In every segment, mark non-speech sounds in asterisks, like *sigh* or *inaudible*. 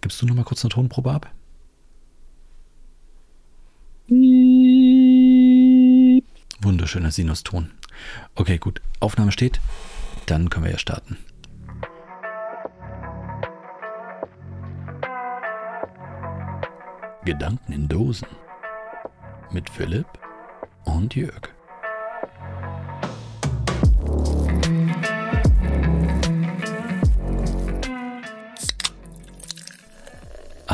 Gibst du noch mal kurz eine Tonprobe ab? Wunderschöner Sinuston. Okay, gut. Aufnahme steht. Dann können wir ja starten. Gedanken in Dosen mit Philipp und Jörg.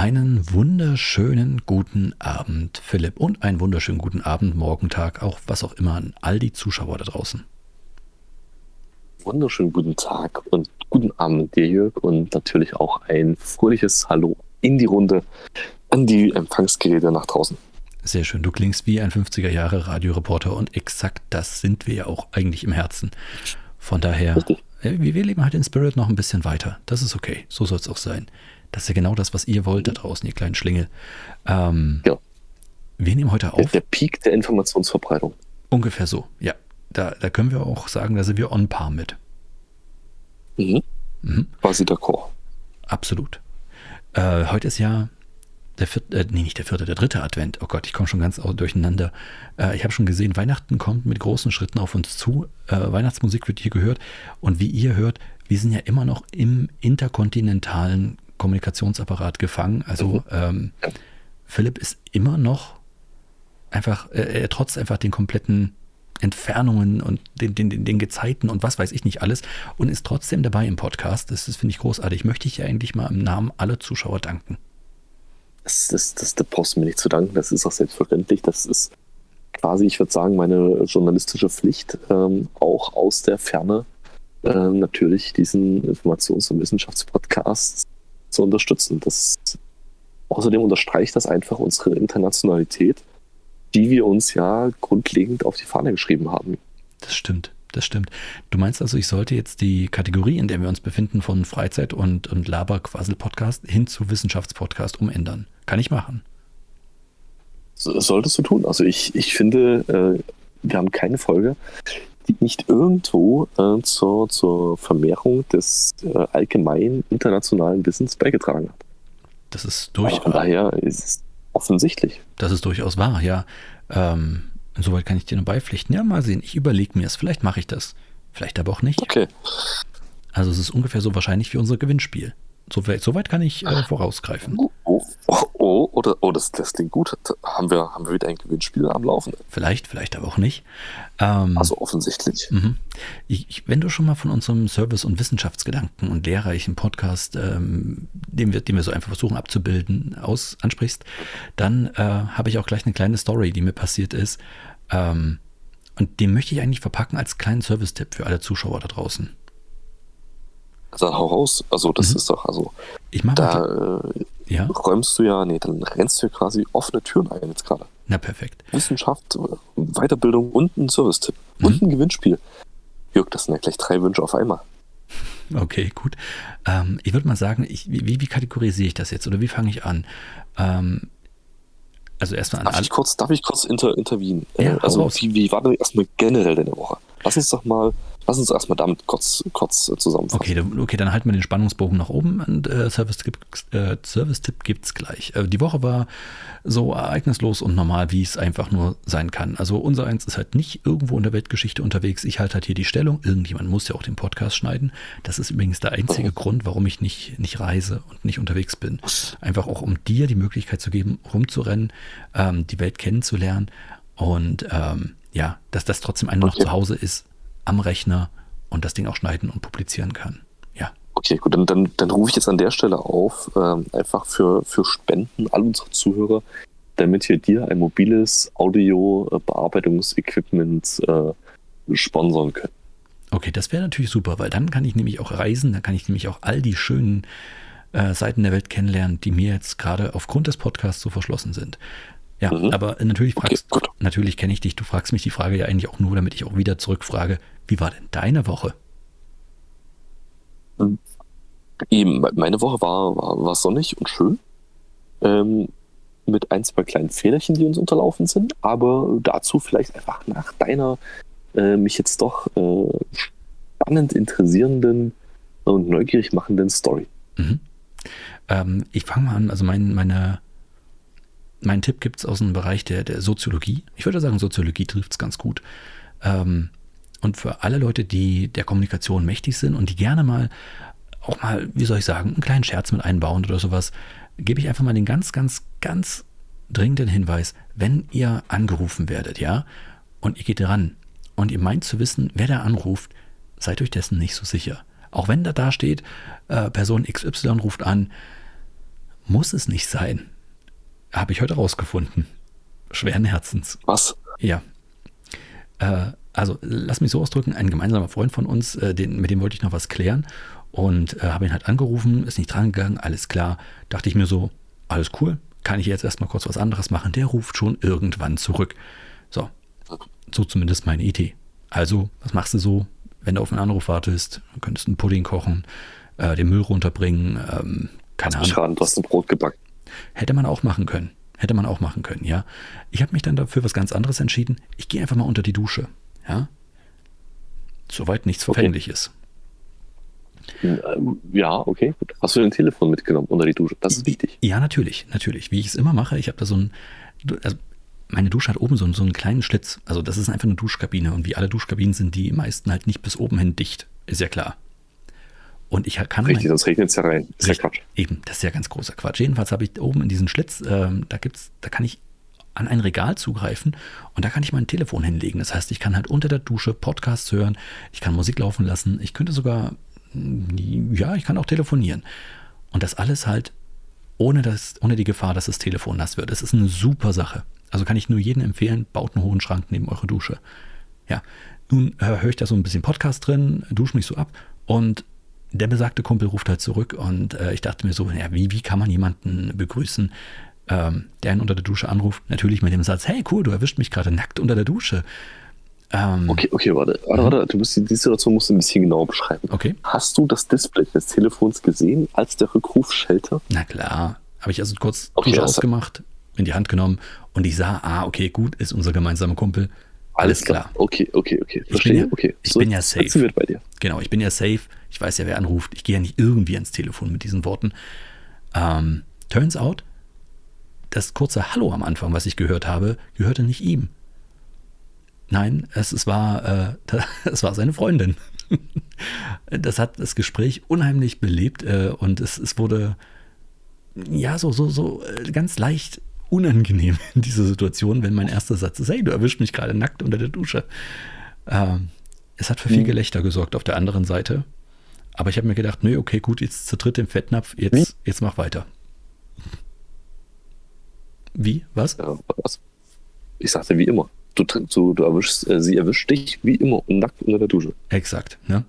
Einen wunderschönen guten Abend, Philipp, und einen wunderschönen guten Abend, Morgen, Tag, auch was auch immer an all die Zuschauer da draußen. Wunderschönen guten Tag und guten Abend dir, Jörg, und natürlich auch ein fröhliches Hallo in die Runde an die Empfangsgeräte nach draußen. Sehr schön, du klingst wie ein 50er Jahre Radioreporter und exakt das sind wir ja auch eigentlich im Herzen. Von daher, Richtig. wir leben halt in Spirit noch ein bisschen weiter. Das ist okay, so soll es auch sein. Das ist ja genau das, was ihr wollt da draußen, ihr kleinen Schlingel. Ähm, ja. Wir nehmen heute auf. Der, der Peak der Informationsverbreitung. Ungefähr so, ja. Da, da können wir auch sagen, da sind wir on par mit. Mhm. Mhm. Quasi d'accord. Absolut. Äh, heute ist ja der vierte, äh, nee, nicht der vierte, der dritte Advent. Oh Gott, ich komme schon ganz durcheinander. Äh, ich habe schon gesehen, Weihnachten kommt mit großen Schritten auf uns zu. Äh, Weihnachtsmusik wird hier gehört. Und wie ihr hört, wir sind ja immer noch im interkontinentalen Kommunikationsapparat gefangen. Also mhm. ähm, Philipp ist immer noch einfach, äh, er trotz einfach den kompletten Entfernungen und den, den, den, Gezeiten und was weiß ich nicht alles und ist trotzdem dabei im Podcast. Das, das finde ich großartig. Möchte ich ja eigentlich mal im Namen aller Zuschauer danken. Das, das, das, das brauchst du mir nicht zu danken. Das ist auch selbstverständlich. Das ist quasi, ich würde sagen, meine journalistische Pflicht, ähm, auch aus der Ferne äh, natürlich diesen Informations- und Wissenschaftspodcast zu unterstützen. Das, außerdem unterstreicht das einfach unsere Internationalität, die wir uns ja grundlegend auf die Fahne geschrieben haben. Das stimmt. Das stimmt. Du meinst also, ich sollte jetzt die Kategorie, in der wir uns befinden, von Freizeit- und, und Laber-Quasel-Podcast hin zu Wissenschaftspodcast umändern? Kann ich machen. Solltest du tun. Also ich, ich finde, äh, wir haben keine Folge, nicht irgendwo äh, zur, zur Vermehrung des äh, allgemeinen internationalen Wissens beigetragen hat. Das ist durchaus. Von daher ist es offensichtlich. Das ist durchaus wahr, ja. Ähm, insoweit kann ich dir nur beipflichten. Ja, mal sehen. Ich überlege mir es. Vielleicht mache ich das. Vielleicht aber auch nicht. Okay. Also es ist ungefähr so wahrscheinlich wie unser Gewinnspiel. Soweit, soweit kann ich äh, vorausgreifen. Oh, oh, oh, oder, oh das, das klingt gut. Haben wir, haben wir wieder ein Gewinnspiel am Laufen? Vielleicht, vielleicht aber auch nicht. Ähm, also offensichtlich. Mhm. Ich, ich, wenn du schon mal von unserem Service- und Wissenschaftsgedanken und lehrreichen Podcast, ähm, den, wir, den wir so einfach versuchen abzubilden, aus, ansprichst, dann äh, habe ich auch gleich eine kleine Story, die mir passiert ist. Ähm, und den möchte ich eigentlich verpacken als kleinen Service-Tipp für alle Zuschauer da draußen. Dann hau raus. Also, das mhm. ist doch, also, ich mach da äh, ja? räumst du ja, nee, dann rennst du ja quasi offene Türen ein jetzt gerade. Na, perfekt. Wissenschaft, Weiterbildung und ein Service-Tipp mhm. und ein Gewinnspiel. Jörg, das sind ja gleich drei Wünsche auf einmal. Okay, gut. Ähm, ich würde mal sagen, ich, wie, wie, kategorisiere ich das jetzt oder wie fange ich an? Ähm, also erstmal an. Darf ich kurz, darf ich kurz inter, intervenieren? Ja, äh, also, wie, wie war denn erstmal generell deine Woche? Lass uns doch mal Lass uns erstmal damit kurz, kurz äh, zusammenfassen. Okay, okay, dann halten wir den Spannungsbogen nach oben und äh, Service-Tipp äh, Service gibt es gleich. Äh, die Woche war so ereignislos und normal, wie es einfach nur sein kann. Also unser Eins ist halt nicht irgendwo in der Weltgeschichte unterwegs. Ich halte halt hier die Stellung. Irgendjemand muss ja auch den Podcast schneiden. Das ist übrigens der einzige mhm. Grund, warum ich nicht, nicht reise und nicht unterwegs bin. Einfach auch, um dir die Möglichkeit zu geben, rumzurennen, ähm, die Welt kennenzulernen und ähm, ja, dass das trotzdem einer okay. noch zu Hause ist am Rechner und das Ding auch schneiden und publizieren kann. Ja. Okay, gut, dann, dann, dann rufe ich jetzt an der Stelle auf, ähm, einfach für, für Spenden all unsere Zuhörer, damit wir dir ein mobiles Audio-Bearbeitungsequipment äh, sponsern können. Okay, das wäre natürlich super, weil dann kann ich nämlich auch reisen, dann kann ich nämlich auch all die schönen äh, Seiten der Welt kennenlernen, die mir jetzt gerade aufgrund des Podcasts so verschlossen sind. Ja, mhm. aber natürlich fragst okay, natürlich kenne ich dich, du fragst mich die Frage ja eigentlich auch nur, damit ich auch wieder zurückfrage, wie war denn deine Woche? Ähm, eben, meine Woche war, war, war sonnig und schön. Ähm, mit ein, zwei kleinen Fehlerchen, die uns unterlaufen sind, aber dazu vielleicht einfach nach deiner äh, mich jetzt doch äh, spannend interessierenden und neugierig machenden Story. Mhm. Ähm, ich fange mal an, also mein, meine, mein Tipp gibt es aus dem Bereich der, der Soziologie. Ich würde sagen, Soziologie trifft es ganz gut. Ähm, und für alle Leute, die der Kommunikation mächtig sind und die gerne mal auch mal, wie soll ich sagen, einen kleinen Scherz mit einbauen oder sowas, gebe ich einfach mal den ganz, ganz, ganz dringenden Hinweis, wenn ihr angerufen werdet, ja, und ihr geht ran und ihr meint zu wissen, wer da anruft, seid euch dessen nicht so sicher. Auch wenn da da steht, äh, Person XY ruft an, muss es nicht sein. Habe ich heute rausgefunden. Schweren Herzens. Was? Ja. Äh, also lass mich so ausdrücken, ein gemeinsamer Freund von uns, äh, den, mit dem wollte ich noch was klären und äh, habe ihn halt angerufen, ist nicht drangegangen, alles klar. Dachte ich mir so, alles cool, kann ich jetzt erstmal kurz was anderes machen. Der ruft schon irgendwann zurück. So, so zumindest meine Idee. Also, was machst du so, wenn du auf einen Anruf wartest? Du könntest einen Pudding kochen, äh, den Müll runterbringen, ähm, keine Ahnung. Schaden, du hast ein Brot gebacken. Hätte man auch machen können. Hätte man auch machen können, ja. Ich habe mich dann dafür was ganz anderes entschieden. Ich gehe einfach mal unter die Dusche, ja. Soweit nichts verfängliches. Ähm, ja, okay. Gut. Hast du dein Telefon mitgenommen unter die Dusche? Das ist wichtig. Ja, natürlich, natürlich. Wie ich es immer mache, ich habe da so ein, also meine Dusche hat oben so, so einen kleinen Schlitz. Also das ist einfach eine Duschkabine und wie alle Duschkabinen sind die meisten halt nicht bis oben hin dicht. Ist ja klar. Und ich kann. Richtig, mein, sonst regnet es ja rein. Ist ja Quatsch. Eben, das ist ja ganz großer Quatsch. Jedenfalls habe ich oben in diesen Schlitz, ähm, da gibt's, da kann ich an ein Regal zugreifen und da kann ich mein Telefon hinlegen. Das heißt, ich kann halt unter der Dusche Podcasts hören, ich kann Musik laufen lassen, ich könnte sogar ja, ich kann auch telefonieren. Und das alles halt ohne, das, ohne die Gefahr, dass das Telefon nass wird. Das ist eine super Sache. Also kann ich nur jedem empfehlen, baut einen hohen Schrank neben eure Dusche. Ja, nun äh, höre ich da so ein bisschen Podcast drin, dusche mich so ab und der besagte Kumpel ruft halt zurück und äh, ich dachte mir so, ja, wie, wie kann man jemanden begrüßen, ähm, der einen unter der Dusche anruft? Natürlich mit dem Satz, hey cool, du erwischt mich gerade nackt unter der Dusche. Ähm, okay, okay, warte, warte, warte. Du musst die, Situation musst du ein bisschen genauer beschreiben. Okay. Hast du das Display des Telefons gesehen, als der Rückruf schellte? Na klar. Habe ich also kurz okay, Dusche ausgemacht, in die Hand genommen und ich sah, ah, okay, gut, ist unser gemeinsamer Kumpel. Alles klar. Okay, okay, okay. Verstehe. Ich bin ja, okay. Ich so, bin ja safe. Sind wir bei dir. Genau, ich bin ja safe. Ich weiß ja, wer anruft. Ich gehe ja nicht irgendwie ans Telefon mit diesen Worten. Ähm, turns out, das kurze Hallo am Anfang, was ich gehört habe, gehörte nicht ihm. Nein, es, es, war, äh, *laughs* es war seine Freundin. *laughs* Das hat das Gespräch unheimlich belebt äh, und es, es wurde ja so, so, so äh, ganz leicht unangenehm *laughs* in dieser Situation, wenn mein erster Satz ist, hey, du erwischt mich gerade nackt unter der Dusche. Ähm, es hat für viel hm. Gelächter gesorgt auf der anderen Seite. Aber ich habe mir gedacht, nö, okay, gut, jetzt dritt im Fettnapf, jetzt, jetzt mach weiter. Wie? Was? Ja, was? Ich sagte wie immer du, du, du erwischst, äh, sie erwischt dich wie immer nackt unter der Dusche. Exakt. Ne?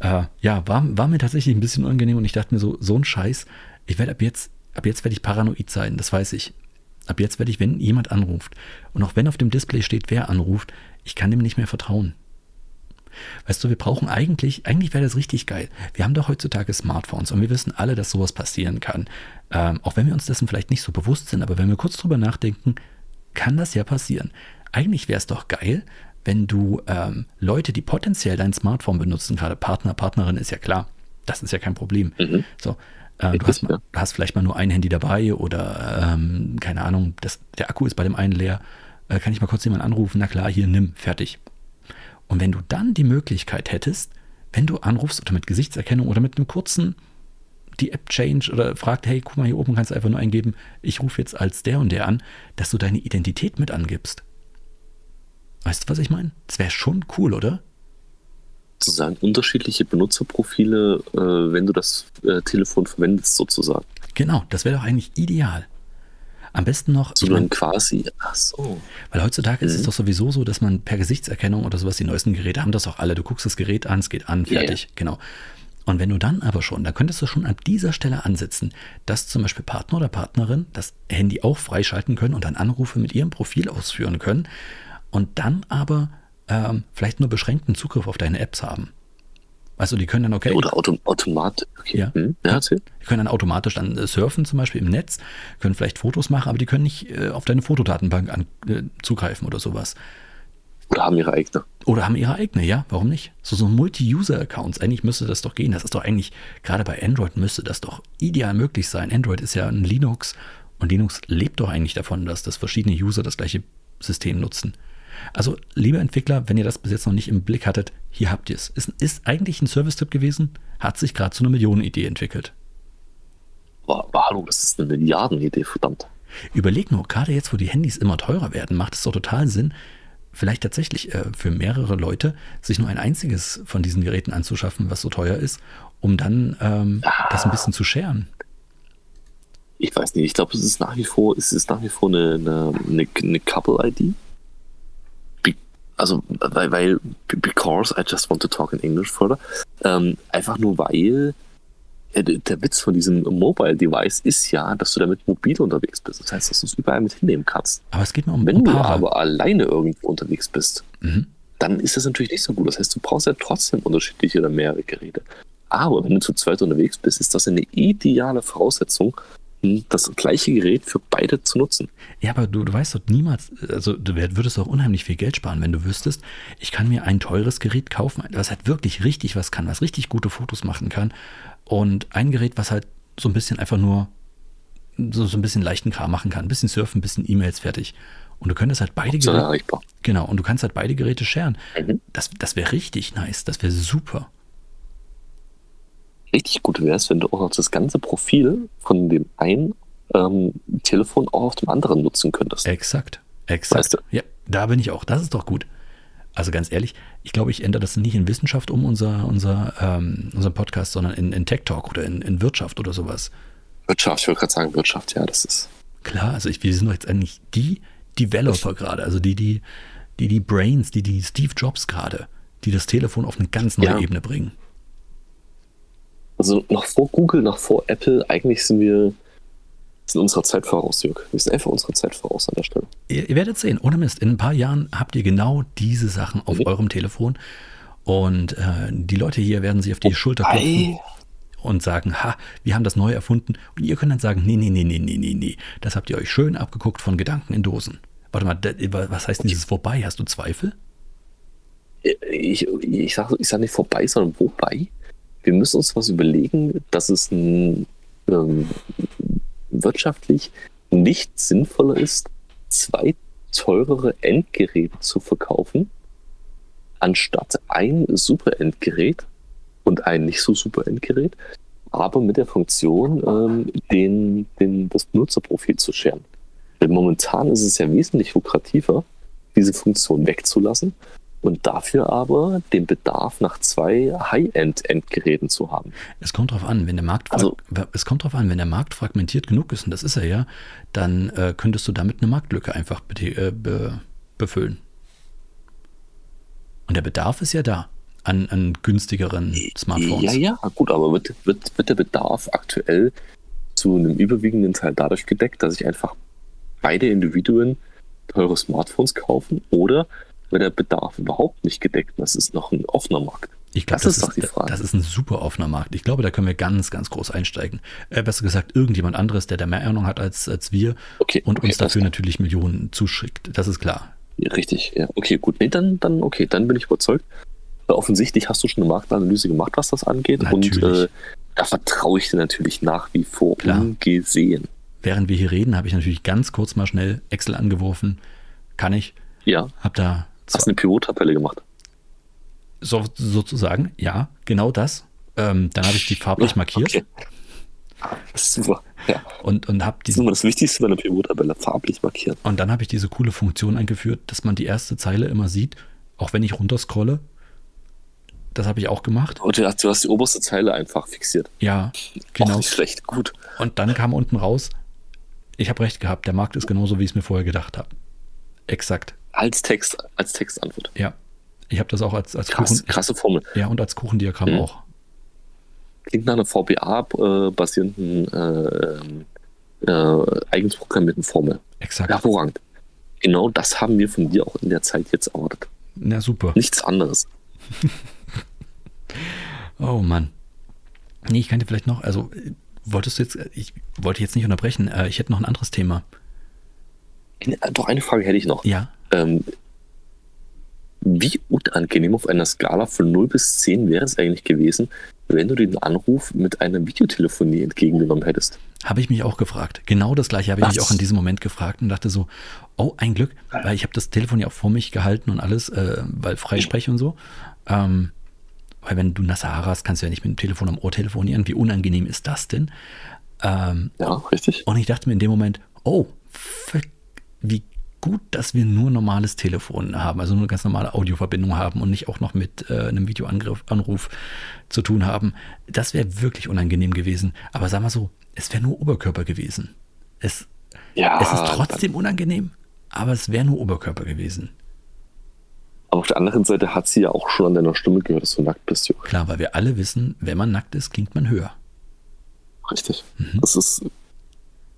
Äh, ja, war, war mir tatsächlich ein bisschen unangenehm und ich dachte mir so, so ein Scheiß, ich werde ab jetzt, ab jetzt werde ich paranoid sein, das weiß ich. Ab jetzt werde ich, wenn jemand anruft und auch wenn auf dem Display steht, wer anruft, ich kann dem nicht mehr vertrauen. Weißt du, wir brauchen eigentlich, eigentlich wäre das richtig geil. Wir haben doch heutzutage Smartphones und wir wissen alle, dass sowas passieren kann. Ähm, auch wenn wir uns dessen vielleicht nicht so bewusst sind, aber wenn wir kurz drüber nachdenken, kann das ja passieren eigentlich wäre es doch geil, wenn du ähm, Leute, die potenziell dein Smartphone benutzen, gerade Partner, Partnerin ist ja klar, das ist ja kein Problem. Mhm. So, äh, du, hast, du, hast, vielleicht mal nur ein Handy dabei oder ähm, keine Ahnung, das, der Akku ist bei dem einen leer. Äh, kann ich mal kurz jemanden anrufen? Na klar, hier, nimm, fertig. Und wenn du dann die Möglichkeit hättest, wenn du anrufst oder mit Gesichtserkennung oder mit einem kurzen die App Change oder fragt, hey, guck mal, hier oben kannst du einfach nur eingeben, ich rufe jetzt als der und der an, dass du deine Identität mit angibst. Weißt du, was ich meine? Das wäre schon cool, oder? Sozusagen unterschiedliche Benutzerprofile, äh, wenn du das äh, Telefon verwendest, sozusagen. Genau, das wäre doch eigentlich ideal. Am besten noch. So dann quasi, ach so. Weil heutzutage mhm. ist es mhm. doch sowieso so, dass man per Gesichtserkennung oder sowas, die neuesten Geräte haben das auch alle. Du guckst das Gerät an, es geht an, fertig, yeah. genau. Und wenn du dann aber schon, dann könntest du schon an dieser Stelle ansetzen, dass zum Beispiel Partner oder Partnerin das Handy auch freischalten können und dann Anrufe mit ihrem Profil ausführen können und dann aber ähm, vielleicht nur beschränkten Zugriff auf deine Apps haben. Weißt du, die können dann, okay. Oder autom automatisch. Okay. Ja, hm, ja, Die können dann automatisch dann äh, surfen, zum Beispiel im Netz, können vielleicht Fotos machen, aber die können nicht äh, auf deine Fotodatenbank an, äh, zugreifen oder sowas. Oder haben ihre eigene. Oder haben ihre eigene, ja, warum nicht? So, so Multi-User-Accounts, eigentlich müsste das doch gehen. Das ist doch eigentlich, gerade bei Android müsste das doch ideal möglich sein. Android ist ja ein Linux und Linux lebt doch eigentlich davon, dass das verschiedene User das gleiche System nutzen. Also, liebe Entwickler, wenn ihr das bis jetzt noch nicht im Blick hattet, hier habt ihr es. Ist, ist eigentlich ein Service-Tipp gewesen, hat sich gerade zu einer Millionenidee entwickelt. Aber, hallo, das ist eine Milliardenidee, verdammt. Überleg nur, gerade jetzt, wo die Handys immer teurer werden, macht es doch total Sinn, vielleicht tatsächlich äh, für mehrere Leute sich nur ein einziges von diesen Geräten anzuschaffen, was so teuer ist, um dann ähm, ah. das ein bisschen zu scheren. Ich weiß nicht, ich glaube, es ist nach wie vor, es ist nach wie vor eine, eine, eine, eine Couple-ID. Also, weil, weil, because I just want to talk in English further. Ähm, einfach nur weil äh, der Witz von diesem Mobile Device ist ja, dass du damit mobil unterwegs bist. Das heißt, dass du es überall mit hinnehmen kannst. Aber es geht nur um Wenn du aber alleine irgendwo unterwegs bist, mhm. dann ist das natürlich nicht so gut. Das heißt, du brauchst ja trotzdem unterschiedliche oder mehrere Geräte. Aber wenn du zu zweit unterwegs bist, ist das eine ideale Voraussetzung, das gleiche Gerät für beide zu nutzen. Ja, aber du, du weißt doch niemals, also du würdest doch unheimlich viel Geld sparen, wenn du wüsstest, ich kann mir ein teures Gerät kaufen, was halt wirklich richtig was kann, was richtig gute Fotos machen kann und ein Gerät, was halt so ein bisschen einfach nur so, so ein bisschen leichten Kram machen kann. Ein bisschen surfen, ein bisschen E-Mails fertig. Und du könntest halt beide Geräte. Genau, und du kannst halt beide Geräte scheren. Mhm. Das, das wäre richtig nice. Das wäre super. Richtig gut wäre es, wenn du auch noch das ganze Profil von dem einen ähm, Telefon auch auf dem anderen nutzen könntest. Exakt. Exakt. Weißt du? Ja, da bin ich auch. Das ist doch gut. Also ganz ehrlich, ich glaube, ich ändere das nicht in Wissenschaft um, unser, unser, ähm, unseren Podcast, sondern in, in Tech Talk oder in, in Wirtschaft oder sowas. Wirtschaft, ich wollte gerade sagen Wirtschaft, ja, das ist. Klar, also ich, wir sind doch jetzt eigentlich die Developer gerade, also die, die, die, die Brains, die, die Steve Jobs gerade, die das Telefon auf eine ganz neue ja. Ebene bringen. Also noch vor Google, noch vor Apple, eigentlich sind wir sind unserer Zeit voraus, Jörg. Wir sind einfach unserer Zeit voraus an der Stelle. Ihr, ihr werdet sehen, ohne Mist, in ein paar Jahren habt ihr genau diese Sachen auf mhm. eurem Telefon und äh, die Leute hier werden sich auf die Wobei, Schulter klopfen und sagen, ha, wir haben das neu erfunden. Und ihr könnt dann sagen, nee, nee, nee, nee, nee, nee, nee. Das habt ihr euch schön abgeguckt von Gedanken in Dosen. Warte mal, was heißt dieses vorbei? Hast du Zweifel? Ich, ich sage ich sag nicht vorbei, sondern wobei. Wir müssen uns was überlegen, dass es ähm, wirtschaftlich nicht sinnvoller ist, zwei teurere Endgeräte zu verkaufen, anstatt ein super Endgerät und ein nicht so super Endgerät, aber mit der Funktion, ähm, den, den, das Benutzerprofil zu scheren. Denn momentan ist es ja wesentlich lukrativer, diese Funktion wegzulassen und dafür aber den Bedarf nach zwei High-End-Endgeräten zu haben. Es kommt darauf an, wenn der Markt also, es kommt darauf an, wenn der Markt fragmentiert genug ist, und das ist er ja, dann äh, könntest du damit eine Marktlücke einfach be äh, be befüllen. Und der Bedarf ist ja da an, an günstigeren Smartphones. Ja, ja, gut, aber wird, wird, wird der Bedarf aktuell zu einem überwiegenden Teil dadurch gedeckt, dass sich einfach beide Individuen teure Smartphones kaufen oder wird der Bedarf überhaupt nicht gedeckt. Das ist noch ein offener Markt. Ich glaube, das, das, ist doch die Frage. Das ist ein super offener Markt. Ich glaube, da können wir ganz, ganz groß einsteigen. Äh, besser gesagt, irgendjemand anderes, der da mehr Ahnung hat als, als wir okay, und okay, uns dafür natürlich Millionen zuschickt. Das ist klar. Ja, richtig, ja. Okay, gut. Nee, dann, dann, okay, dann bin ich überzeugt. Offensichtlich hast du schon eine Marktanalyse gemacht, was das angeht. Natürlich. Und äh, da vertraue ich dir natürlich nach wie vor Klar. ungesehen. Während wir hier reden, habe ich natürlich ganz kurz mal schnell Excel angeworfen. Kann ich. Ja. Hab da Hast du eine Pivot-Tabelle gemacht? So, sozusagen, ja, genau das. Ähm, dann habe ich die farblich markiert. Okay. Das ist super. Ja. Und, und habe das ist immer das Wichtigste bei einer Pivot-Tabelle, farblich markiert. Und dann habe ich diese coole Funktion eingeführt, dass man die erste Zeile immer sieht, auch wenn ich runterscrolle. Das habe ich auch gemacht. Und du hast, du hast die oberste Zeile einfach fixiert. Ja, genau. Auch nicht schlecht, gut. Und dann kam unten raus, ich habe recht gehabt, der Markt ist genauso, wie ich es mir vorher gedacht habe. Exakt. Als Text, als Textantwort. Ja. Ich habe das auch als, als Krass, Kuchen. Krasse Formel. Ja, und als Kuchendiagramm mhm. auch. Klingt nach einer VBA-basierenden, äh, äh, eigens programmierten Formel. Exakt. Hervorragend. Genau das haben wir von dir auch in der Zeit jetzt erwartet. Na super. Nichts anderes. *laughs* oh Mann. Nee, ich kann dir vielleicht noch, also wolltest du jetzt, ich wollte jetzt nicht unterbrechen, äh, ich hätte noch ein anderes Thema. Doch eine Frage hätte ich noch. Ja. Ähm, wie unangenehm auf einer Skala von 0 bis 10 wäre es eigentlich gewesen, wenn du den Anruf mit einer Videotelefonie entgegengenommen hättest? Habe ich mich auch gefragt. Genau das gleiche habe ich Was? mich auch in diesem Moment gefragt und dachte so, oh, ein Glück, weil ich habe das Telefon ja auch vor mich gehalten und alles, äh, weil Freisprech und so. Ähm, weil wenn du Haare hast, kannst du ja nicht mit dem Telefon am Ohr telefonieren. Wie unangenehm ist das denn? Ähm, ja, richtig. Und ich dachte mir in dem Moment, oh, wie gut, dass wir nur normales Telefon haben, also nur eine ganz normale Audioverbindung haben und nicht auch noch mit äh, einem Videoanruf zu tun haben. Das wäre wirklich unangenehm gewesen. Aber sag mal so, es wäre nur Oberkörper gewesen. Es, ja, es ist trotzdem unangenehm, aber es wäre nur Oberkörper gewesen. Aber auf der anderen Seite hat sie ja auch schon an deiner Stimme gehört, dass du nackt bist, Jürgen. Klar, weil wir alle wissen, wenn man nackt ist, klingt man höher. Richtig. Mhm. Das ist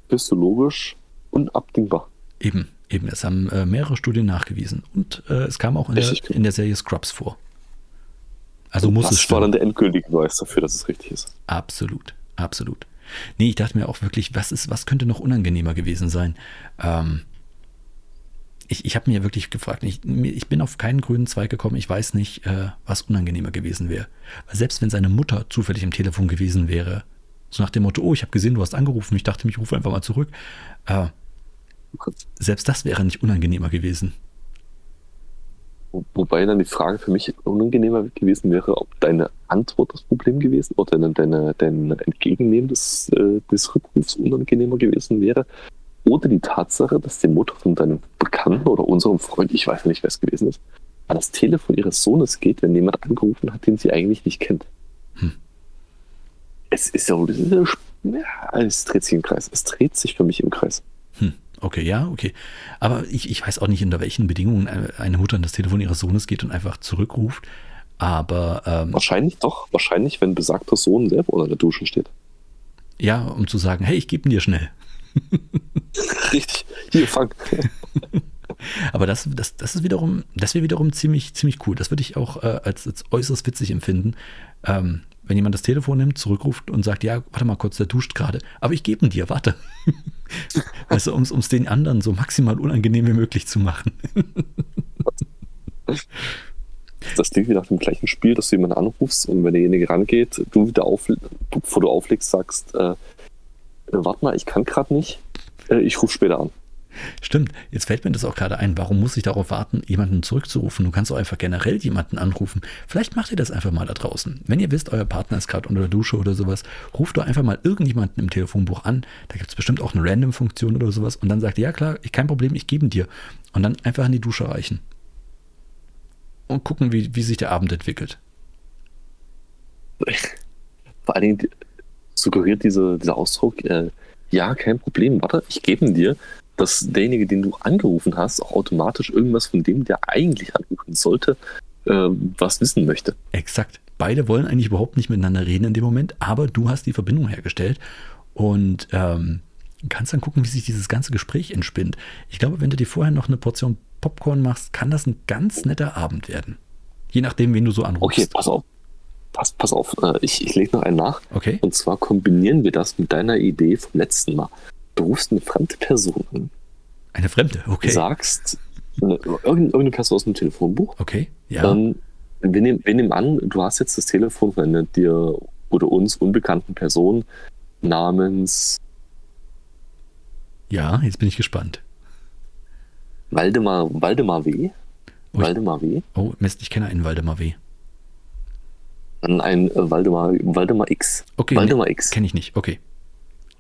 physiologisch unabdingbar. Eben, eben. Es haben äh, mehrere Studien nachgewiesen. Und äh, es kam auch in der, in der, Serie Scrubs vor. Also Und muss das es stimmen. war dann der endgültige Beweis dafür, dass es richtig ist. Absolut, absolut. Nee, ich dachte mir auch wirklich, was ist, was könnte noch unangenehmer gewesen sein? Ähm, ich, ich habe mir wirklich gefragt, ich, ich, bin auf keinen grünen Zweig gekommen, ich weiß nicht, äh, was unangenehmer gewesen wäre. Selbst wenn seine Mutter zufällig im Telefon gewesen wäre, so nach dem Motto, oh, ich habe gesehen, du hast angerufen, ich dachte, ich rufe einfach mal zurück. Äh, selbst das wäre nicht unangenehmer gewesen. Wobei dann die Frage für mich unangenehmer gewesen wäre, ob deine Antwort das Problem gewesen oder deine, deine, dein Entgegennehmen des, äh, des Rückrufs unangenehmer gewesen wäre. Oder die Tatsache, dass die Mutter von deinem Bekannten oder unserem Freund, ich weiß nicht, wer es gewesen ist, an das Telefon ihres Sohnes geht, wenn jemand angerufen hat, den sie eigentlich nicht kennt. Hm. Es ist ja, ja, es dreht sich im Kreis. Es dreht sich für mich im Kreis. Okay, ja, okay. Aber ich, ich weiß auch nicht, unter welchen Bedingungen eine Mutter an das Telefon ihres Sohnes geht und einfach zurückruft. Aber. Ähm, wahrscheinlich doch, wahrscheinlich, wenn besagter Sohn selber unter der Dusche steht. Ja, um zu sagen, hey, ich gebe dir schnell. *laughs* Richtig, hier, fang. *laughs* Aber das, das, das ist wiederum, das wäre wiederum ziemlich, ziemlich cool. Das würde ich auch äh, als, als äußerst witzig empfinden. Ähm, wenn jemand das Telefon nimmt, zurückruft und sagt, ja, warte mal kurz, der duscht gerade, aber ich gebe ihn dir, warte. *laughs* *laughs* du, um es den anderen so maximal unangenehm wie möglich zu machen. *laughs* das klingt wie nach dem gleichen Spiel, dass du jemanden anrufst und wenn derjenige rangeht, du wieder auf, bevor du auflegst, sagst, äh, warte mal, ich kann gerade nicht, äh, ich rufe später an. Stimmt, jetzt fällt mir das auch gerade ein. Warum muss ich darauf warten, jemanden zurückzurufen? Du kannst auch einfach generell jemanden anrufen. Vielleicht macht ihr das einfach mal da draußen. Wenn ihr wisst, euer Partner ist gerade unter der Dusche oder sowas, ruft doch einfach mal irgendjemanden im Telefonbuch an. Da gibt es bestimmt auch eine Random-Funktion oder sowas. Und dann sagt ihr, ja klar, kein Problem, ich gebe ihn dir. Und dann einfach in die Dusche reichen. Und gucken, wie, wie sich der Abend entwickelt. *laughs* Vor allen Dingen suggeriert diese, dieser Ausdruck, äh, ja, kein Problem, warte, ich gebe ihn dir dass derjenige, den du angerufen hast, auch automatisch irgendwas von dem, der eigentlich anrufen sollte, äh, was wissen möchte. Exakt. Beide wollen eigentlich überhaupt nicht miteinander reden in dem Moment, aber du hast die Verbindung hergestellt und ähm, kannst dann gucken, wie sich dieses ganze Gespräch entspinnt. Ich glaube, wenn du dir vorher noch eine Portion Popcorn machst, kann das ein ganz netter Abend werden. Je nachdem, wen du so anrufst. Okay, pass auf. Pass, pass auf, äh, ich, ich lege noch einen nach. Okay. Und zwar kombinieren wir das mit deiner Idee vom letzten Mal du rufst eine fremde Person an. Eine fremde, okay. Sagst, eine, irgendeine Person aus dem Telefonbuch. Okay, ja. Ähm, wir, nehmen, wir nehmen an, du hast jetzt das Telefon von einer dir oder uns unbekannten Person namens. Ja, jetzt bin ich gespannt. Waldemar, Waldemar W. Oh, Waldemar W. Oh, Mist, ich kenne einen Waldemar W. Ein äh, Waldemar, Waldemar X. Okay, Waldemar nee, X. Kenne ich nicht, okay.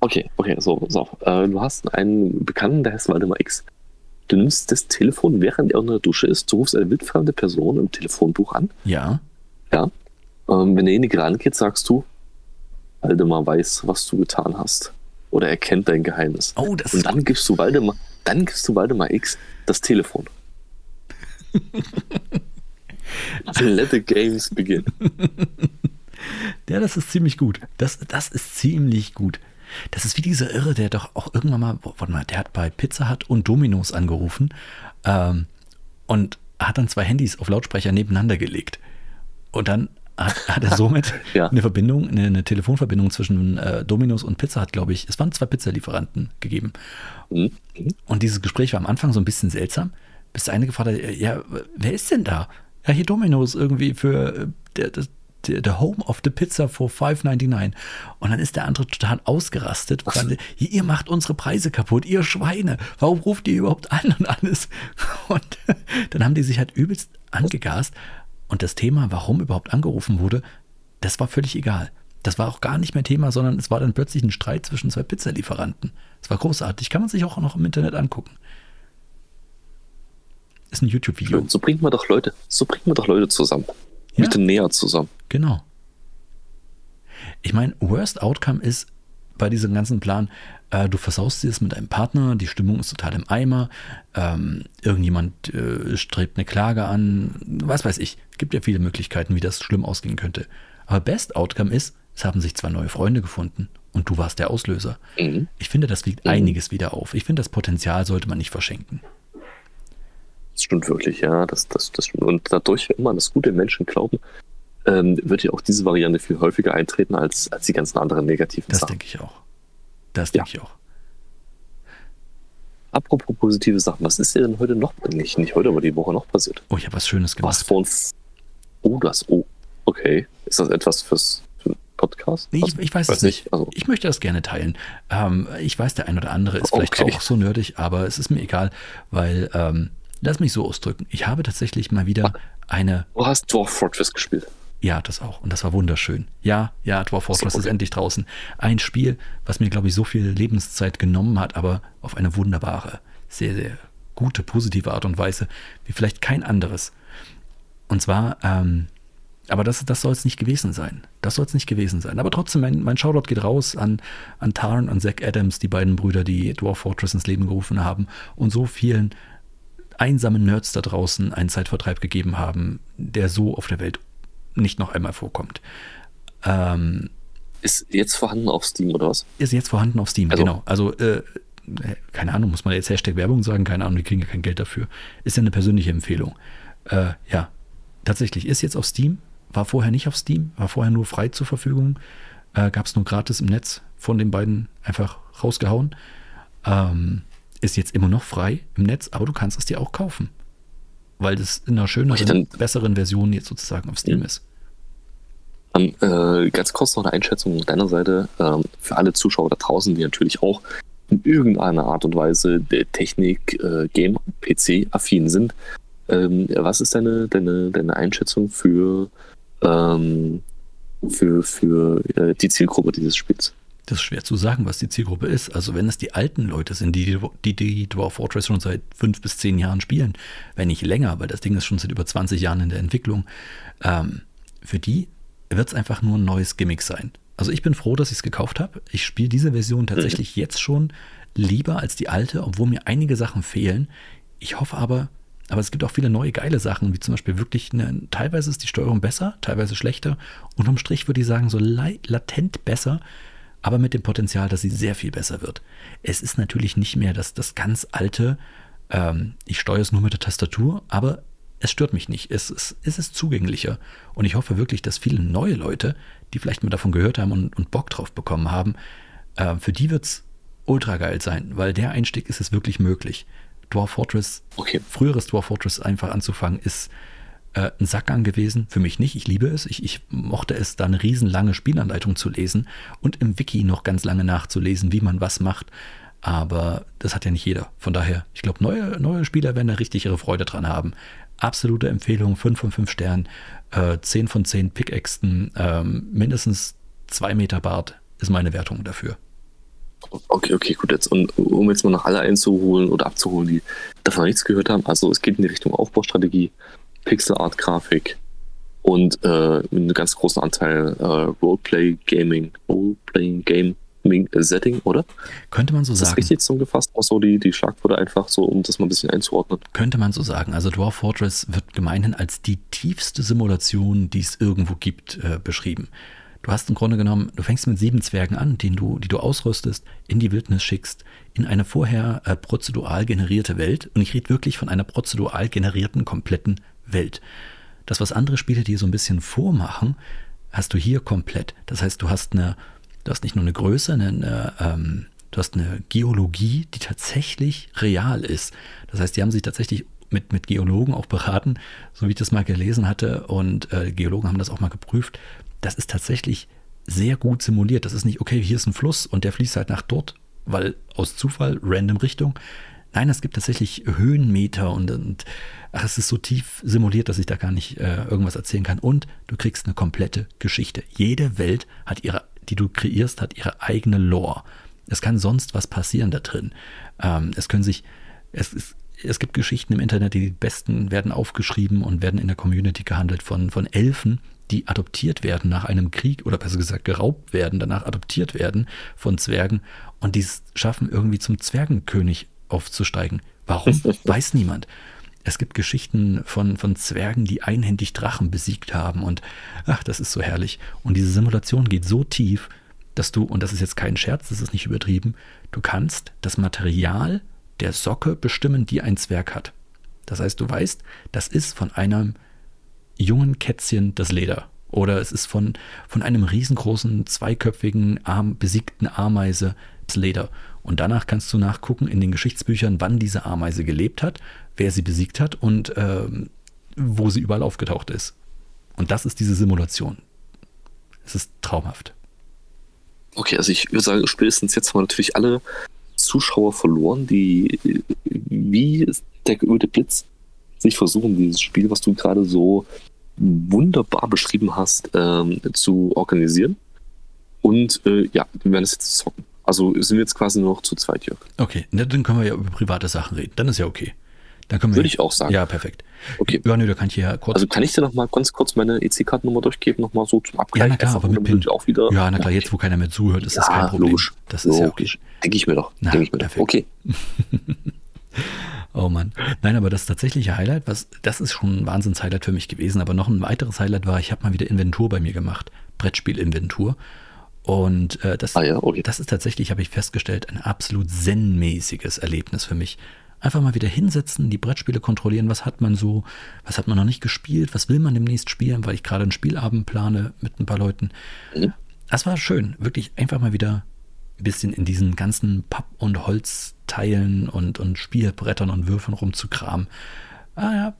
Okay, okay, so, so. Äh, du hast einen Bekannten, der heißt Waldemar X. Du nimmst das Telefon, während er unter der Dusche ist, du rufst eine wildfremde Person im Telefonbuch an. Ja. Ja. Ähm, wenn derjenige rangeht, sagst du, Waldemar weiß, was du getan hast. Oder er kennt dein Geheimnis. Oh, das Und dann gibst du Waldemar, dann gibst du Waldemar X das Telefon. *laughs* Let the games begin. Ja, das ist ziemlich gut. Das, das ist ziemlich gut. Das ist wie dieser Irre, der doch auch irgendwann mal, warte mal, der hat bei Pizza Hut und Dominos angerufen ähm, und hat dann zwei Handys auf Lautsprecher nebeneinander gelegt. Und dann hat, hat er somit *laughs* ja. eine Verbindung, eine, eine Telefonverbindung zwischen äh, Dominos und Pizza Hut, glaube ich. Es waren zwei Pizzalieferanten gegeben. Mhm. Und dieses Gespräch war am Anfang so ein bisschen seltsam, bis der eine gefragt hat, ja, wer ist denn da? Ja, hier Domino's irgendwie für äh, der, das, the home of the pizza for 5,99. Und dann ist der andere total ausgerastet. Fand, ihr macht unsere Preise kaputt, ihr Schweine. Warum ruft ihr überhaupt an und alles? *laughs* Und dann haben die sich halt übelst angegast. Und das Thema, warum überhaupt angerufen wurde, das war völlig egal. Das war auch gar nicht mehr Thema, sondern es war dann plötzlich ein Streit zwischen zwei Pizzalieferanten. Es war großartig. Kann man sich auch noch im Internet angucken. Ist ein YouTube-Video. So bringt man doch Leute, so bringt man doch Leute zusammen. Ja. Bitte näher zusammen. Genau. Ich meine, Worst Outcome ist bei diesem ganzen Plan, äh, du versaust es mit deinem Partner, die Stimmung ist total im Eimer, ähm, irgendjemand äh, strebt eine Klage an, was weiß ich. Gibt ja viele Möglichkeiten, wie das schlimm ausgehen könnte. Aber Best Outcome ist, es haben sich zwei neue Freunde gefunden und du warst der Auslöser. Mhm. Ich finde, das wiegt mhm. einiges wieder auf. Ich finde, das Potenzial sollte man nicht verschenken. Das stimmt wirklich, ja. Das, das, das stimmt. Und dadurch, wenn man das gute Menschen glauben, ähm, wird ja auch diese Variante viel häufiger eintreten als, als die ganzen anderen negativen das Sachen. Das denke ich auch. Das denke ja. ich auch. Apropos positive Sachen, was ist dir denn heute noch, nicht, nicht heute, aber die Woche noch passiert? Oh, ich habe was Schönes gemacht. Was von. Oh, das. Oh, okay. Ist das etwas fürs, für Podcast? Nee, ich, ich, weiß, weiß es nicht. nicht. Also. Ich möchte das gerne teilen. Ähm, ich weiß, der ein oder andere ist vielleicht okay. auch so nerdig, aber es ist mir egal, weil ähm, lass mich so ausdrücken. Ich habe tatsächlich mal wieder eine. Du hast Dwarf Fortress gespielt. Ja, das auch. Und das war wunderschön. Ja, ja, Dwarf Fortress okay. ist endlich draußen. Ein Spiel, was mir, glaube ich, so viel Lebenszeit genommen hat, aber auf eine wunderbare, sehr, sehr gute, positive Art und Weise, wie vielleicht kein anderes. Und zwar, ähm, aber das, das soll es nicht gewesen sein. Das soll es nicht gewesen sein. Aber trotzdem, mein, mein Shoutout geht raus an, an Tarn und Zack Adams, die beiden Brüder, die Dwarf Fortress ins Leben gerufen haben und so vielen einsamen Nerds da draußen einen Zeitvertreib gegeben haben, der so auf der Welt nicht noch einmal vorkommt. Ähm, ist jetzt vorhanden auf Steam oder was? Ist jetzt vorhanden auf Steam, also, genau. Also, äh, keine Ahnung, muss man jetzt Hashtag Werbung sagen? Keine Ahnung, die kriegen ja kein Geld dafür. Ist ja eine persönliche Empfehlung. Äh, ja, tatsächlich, ist jetzt auf Steam, war vorher nicht auf Steam, war vorher nur frei zur Verfügung. Äh, Gab es nur gratis im Netz von den beiden einfach rausgehauen. Ähm, ist jetzt immer noch frei im Netz, aber du kannst es dir auch kaufen. Weil das in einer schöneren, besseren Version jetzt sozusagen auf Steam ist. Um, äh, ganz kurz noch eine Einschätzung deiner Seite ähm, für alle Zuschauer da draußen, die natürlich auch in irgendeiner Art und Weise der Technik, äh, Game, PC-affin sind. Ähm, was ist deine, deine, deine Einschätzung für, ähm, für, für äh, die Zielgruppe dieses Spiels? Das ist schwer zu sagen, was die Zielgruppe ist. Also wenn es die alten Leute sind, die die, die Dwarf Fortress schon seit fünf bis zehn Jahren spielen, wenn nicht länger, weil das Ding ist schon seit über 20 Jahren in der Entwicklung, ähm, für die wird es einfach nur ein neues Gimmick sein. Also ich bin froh, dass ich es gekauft habe. Ich spiele diese Version tatsächlich mhm. jetzt schon lieber als die alte, obwohl mir einige Sachen fehlen. Ich hoffe aber, aber es gibt auch viele neue geile Sachen, wie zum Beispiel wirklich, eine, teilweise ist die Steuerung besser, teilweise schlechter. Unterm Strich würde ich sagen, so latent besser aber mit dem Potenzial, dass sie sehr viel besser wird. Es ist natürlich nicht mehr das, das ganz alte, ähm, ich steuere es nur mit der Tastatur, aber es stört mich nicht. Es, es, es ist zugänglicher. Und ich hoffe wirklich, dass viele neue Leute, die vielleicht mal davon gehört haben und, und Bock drauf bekommen haben, äh, für die wird es ultra geil sein, weil der Einstieg ist es wirklich möglich. Dwarf Fortress, okay. früheres Dwarf Fortress einfach anzufangen, ist äh, ein Sackgang gewesen. Für mich nicht. Ich liebe es. Ich, ich mochte es, da eine riesenlange Spielanleitung zu lesen und im Wiki noch ganz lange nachzulesen, wie man was macht. Aber das hat ja nicht jeder. Von daher, ich glaube, neue, neue Spieler werden da richtig ihre Freude dran haben. Absolute Empfehlung, 5 von 5 Sternen, äh, 10 von 10 Pickaxen, ähm, mindestens 2 Meter Bart ist meine Wertung dafür. Okay, okay, gut. Jetzt, und um jetzt mal noch alle einzuholen oder abzuholen, die davon nichts gehört haben, also es geht in die Richtung Aufbaustrategie. Pixel-Art-Grafik und äh, mit einem ganz großen Anteil äh, Roleplay-Gaming, Roleplaying-Gaming. Setting, oder? Könnte man so ist sagen. Das richtig zusammengefasst, auch so die, die Schlagworte einfach so, um das mal ein bisschen einzuordnen. Könnte man so sagen. Also Dwarf Fortress wird gemeinhin als die tiefste Simulation, die es irgendwo gibt, äh, beschrieben. Du hast im Grunde genommen, du fängst mit sieben Zwergen an, den du, die du ausrüstest, in die Wildnis schickst, in eine vorher äh, prozedural generierte Welt. Und ich rede wirklich von einer prozedural generierten kompletten Welt. Das, was andere Spiele dir so ein bisschen vormachen, hast du hier komplett. Das heißt, du hast eine, du hast nicht nur eine Größe, eine, eine ähm, du hast eine Geologie, die tatsächlich real ist. Das heißt, die haben sich tatsächlich mit, mit Geologen auch beraten, so wie ich das mal gelesen hatte. Und äh, Geologen haben das auch mal geprüft. Das ist tatsächlich sehr gut simuliert. Das ist nicht, okay, hier ist ein Fluss und der fließt halt nach dort, weil aus Zufall, random Richtung. Nein, es gibt tatsächlich Höhenmeter und, und ach, es ist so tief simuliert, dass ich da gar nicht äh, irgendwas erzählen kann. Und du kriegst eine komplette Geschichte. Jede Welt hat ihre, die du kreierst, hat ihre eigene Lore. Es kann sonst was passieren da drin. Ähm, es können sich, es, ist, es gibt Geschichten im Internet, die, die besten werden aufgeschrieben und werden in der Community gehandelt von, von Elfen, die adoptiert werden nach einem Krieg oder besser gesagt geraubt werden, danach adoptiert werden von Zwergen und die es schaffen, irgendwie zum Zwergenkönig aufzusteigen. Warum? Weiß niemand. Es gibt Geschichten von, von Zwergen, die einhändig Drachen besiegt haben und ach, das ist so herrlich. Und diese Simulation geht so tief, dass du, und das ist jetzt kein Scherz, das ist nicht übertrieben, du kannst das Material der Socke bestimmen, die ein Zwerg hat. Das heißt, du weißt, das ist von einem jungen Kätzchen das Leder. Oder es ist von, von einem riesengroßen, zweiköpfigen, arm, besiegten Ameise das Leder. Und danach kannst du nachgucken in den Geschichtsbüchern, wann diese Ameise gelebt hat, wer sie besiegt hat und ähm, wo sie überall aufgetaucht ist. Und das ist diese Simulation. Es ist traumhaft. Okay, also ich würde sagen, spätestens jetzt haben wir natürlich alle Zuschauer verloren, die wie der geölte Blitz sich versuchen, dieses Spiel, was du gerade so wunderbar beschrieben hast, ähm, zu organisieren. Und äh, ja, wir werden es jetzt zocken. Also sind wir jetzt quasi nur noch zu zweit, Jörg. Okay, dann können wir ja über private Sachen reden. Dann ist ja okay. Dann können wir, Würde ich auch sagen. Ja, perfekt. Okay. Ja, nö, da kann ich hier kurz. Also kann ich dir noch mal ganz kurz meine EC-Kartennummer durchgeben, noch mal so zum Abgleich? ja, na klar, aber mit PIN. auch wieder. Ja, na klar, jetzt wo keiner mehr zuhört, ist das Ja, kein Problem. logisch. Das ist ja okay. Logisch. Denke ich mir doch. Na, Denke ich mir doch. perfekt. Okay. *laughs* Oh Mann. Nein, aber das tatsächliche Highlight, was, das ist schon ein Wahnsinns-Highlight für mich gewesen. Aber noch ein weiteres Highlight war, ich habe mal wieder Inventur bei mir gemacht. Brettspiel-Inventur. Und äh, das, Ah ja, okay. das ist tatsächlich, habe ich festgestellt, ein absolut zen-mäßiges Erlebnis für mich. Einfach mal wieder hinsetzen, die Brettspiele kontrollieren, was hat man so, was hat man noch nicht gespielt, was will man demnächst spielen, weil ich gerade einen Spielabend plane mit ein paar Leuten. Mhm. Das war schön, wirklich einfach mal wieder ein bisschen in diesen ganzen Papp- und Holzteilen und, und Spielbrettern und Würfeln rumzukramen. Ah ja,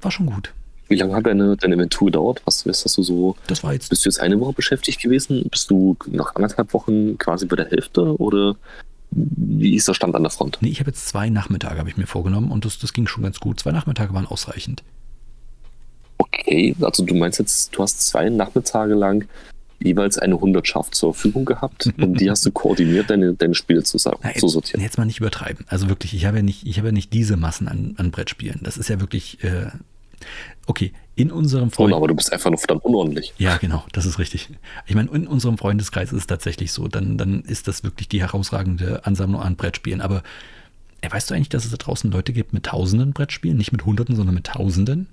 war schon gut. Wie lange hat deine, deine Inventur gedauert? Was, hast du so? Das war jetzt Bist du jetzt eine Woche beschäftigt gewesen? Bist du nach anderthalb Wochen quasi bei der Hälfte? Oder wie ist der Stand an der Front? Nee, ich habe jetzt zwei Nachmittage, habe ich mir vorgenommen und das, das ging schon ganz gut. Zwei Nachmittage waren ausreichend. Okay, also du meinst jetzt, du hast zwei Nachmittage lang jeweils eine Hundertschaft zur Verfügung gehabt *laughs* und die hast du koordiniert, deine, deine Spiele zu, Na, zu jetzt, sortieren. jetzt mal nicht übertreiben. Also wirklich, ich habe ja nicht, ich habe ja nicht diese Massen an, an Brettspielen. Das ist ja wirklich, äh, okay, in unserem Oh, Freund. aber du bist einfach nur verdammt unordentlich. Ja, genau, das ist richtig. Ich meine, in unserem Freundeskreis ist es tatsächlich so. Dann, dann ist das wirklich die herausragende Ansammlung an Brettspielen. Aber äh, weißt du eigentlich, dass es da draußen Leute gibt mit tausenden Brettspielen? Nicht mit hunderten, sondern mit tausenden?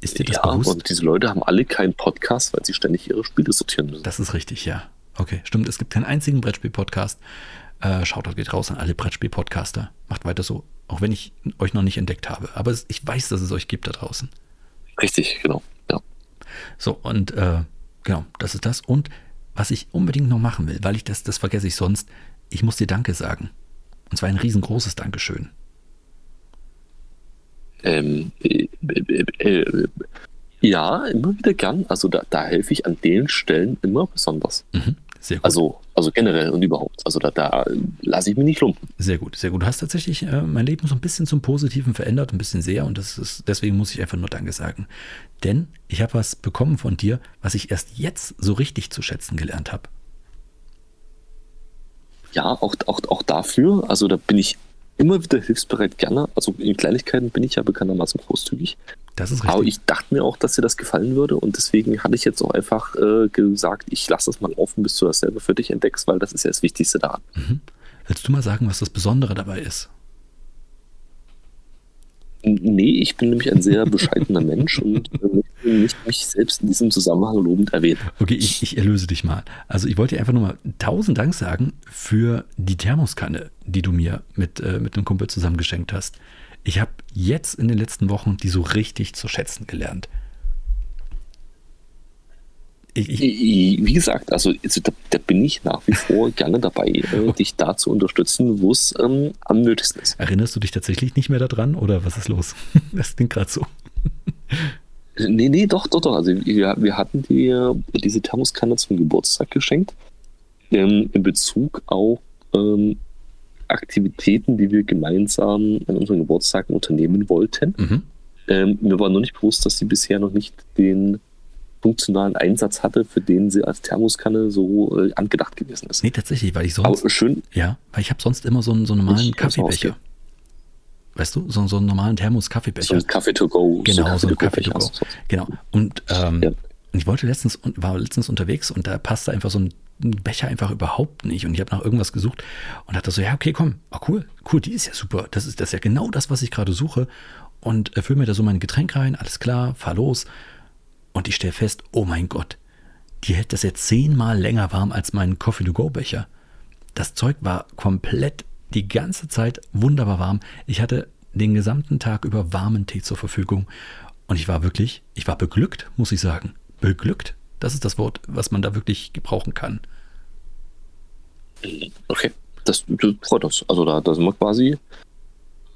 Ist dir das Ja, bewusst? und diese Leute haben alle keinen Podcast, weil sie ständig ihre Spiele sortieren müssen. Das ist richtig, ja. Okay, stimmt. Es gibt keinen einzigen Brettspiel-Podcast. Äh, Shoutout geht raus an alle Brettspiel-Podcaster. Macht weiter so. Auch wenn ich euch noch nicht entdeckt habe. Aber es, ich weiß, dass es euch gibt da draußen. Richtig, genau. Ja. So, und äh, genau, das ist das. Und was ich unbedingt noch machen will, weil ich das, das vergesse ich sonst, ich muss dir Danke sagen. Und zwar ein riesengroßes Dankeschön. Ähm, äh, äh, äh, ja, immer wieder gern. Also da, da helfe ich an den Stellen immer besonders. Mhm, sehr gut. Also, also generell und überhaupt. Also da, da lasse ich mich nicht lumpen. Sehr gut, sehr gut. Du hast tatsächlich äh, mein Leben so ein bisschen zum Positiven verändert, ein bisschen sehr. Und das ist, deswegen muss ich einfach nur Danke sagen. Denn ich habe was bekommen von dir, was ich erst jetzt so richtig zu schätzen gelernt habe. Ja, auch, auch, auch dafür. Also da bin ich immer wieder hilfsbereit gerne. Also in Kleinigkeiten bin ich ja bekanntermaßen großzügig. Das ist richtig. Aber ich dachte mir auch, dass dir das gefallen würde und deswegen hatte ich jetzt auch einfach äh, gesagt, ich lasse das mal offen, bis du das selber für dich entdeckst, weil das ist ja das Wichtigste daran. Mhm. Willst du mal sagen, was das Besondere dabei ist? Nee, ich bin nämlich ein sehr bescheidener Mensch und äh, nicht mich selbst in diesem Zusammenhang lobend erwähnen. Okay, ich, ich erlöse dich mal. Also ich wollte dir einfach nur mal tausend Dank sagen für die Thermoskanne, die du mir mit, äh, mit einem Kumpel zusammen geschenkt hast. Ich habe jetzt in den letzten Wochen die so richtig zu schätzen gelernt. ich, ich, wie gesagt, also, also da, da, bin ich nach wie vor gerne dabei, äh, *laughs* dich da zu unterstützen, wo es ähm, am nötigsten ist. Erinnerst du dich tatsächlich nicht mehr daran oder was ist los? *laughs* Das klingt gerade so. Nee, nee, doch, doch, doch. Also wir, wir hatten dir diese Thermoskanne zum Geburtstag geschenkt. Ähm, in Bezug auf ähm, Aktivitäten, die wir gemeinsam an unseren Geburtstagen unternehmen wollten. Mhm. Ähm, mir war noch nicht bewusst, dass sie bisher noch nicht den funktionalen Einsatz hatte, für den sie als Thermoskanne so äh, angedacht gewesen ist. Nee, tatsächlich, weil ich sonst. Aber schön. Ja, weil ich habe sonst immer so einen, so einen normalen Kaffeebecher. Weißt du, so, so einen normalen Thermos-Kaffeebecher. So ein Kaffee to go. Genau, so ein Kaffee to go. Genau. Und ähm, ja. ich wollte letztens, war letztens unterwegs und da passte einfach so ein Becher einfach überhaupt nicht. Und ich habe nach irgendwas gesucht und dachte so, ja, okay, komm, oh, cool, cool, die ist ja super. Das ist, das ist ja genau das, was ich gerade suche. Und äh, fülle mir da so mein Getränk rein, alles klar, fahr los. Und ich stelle fest, oh mein Gott, die hält das jetzt zehnmal länger warm als mein Coffee-to-go-Becher. Das Zeug war komplett die ganze Zeit wunderbar warm. Ich hatte den gesamten Tag über warmen Tee zur Verfügung. Und ich war wirklich, ich war beglückt, muss ich sagen. Beglückt. Das ist das Wort, was man da wirklich gebrauchen kann. Okay, das, das freut uns. Also da, da sind wir quasi,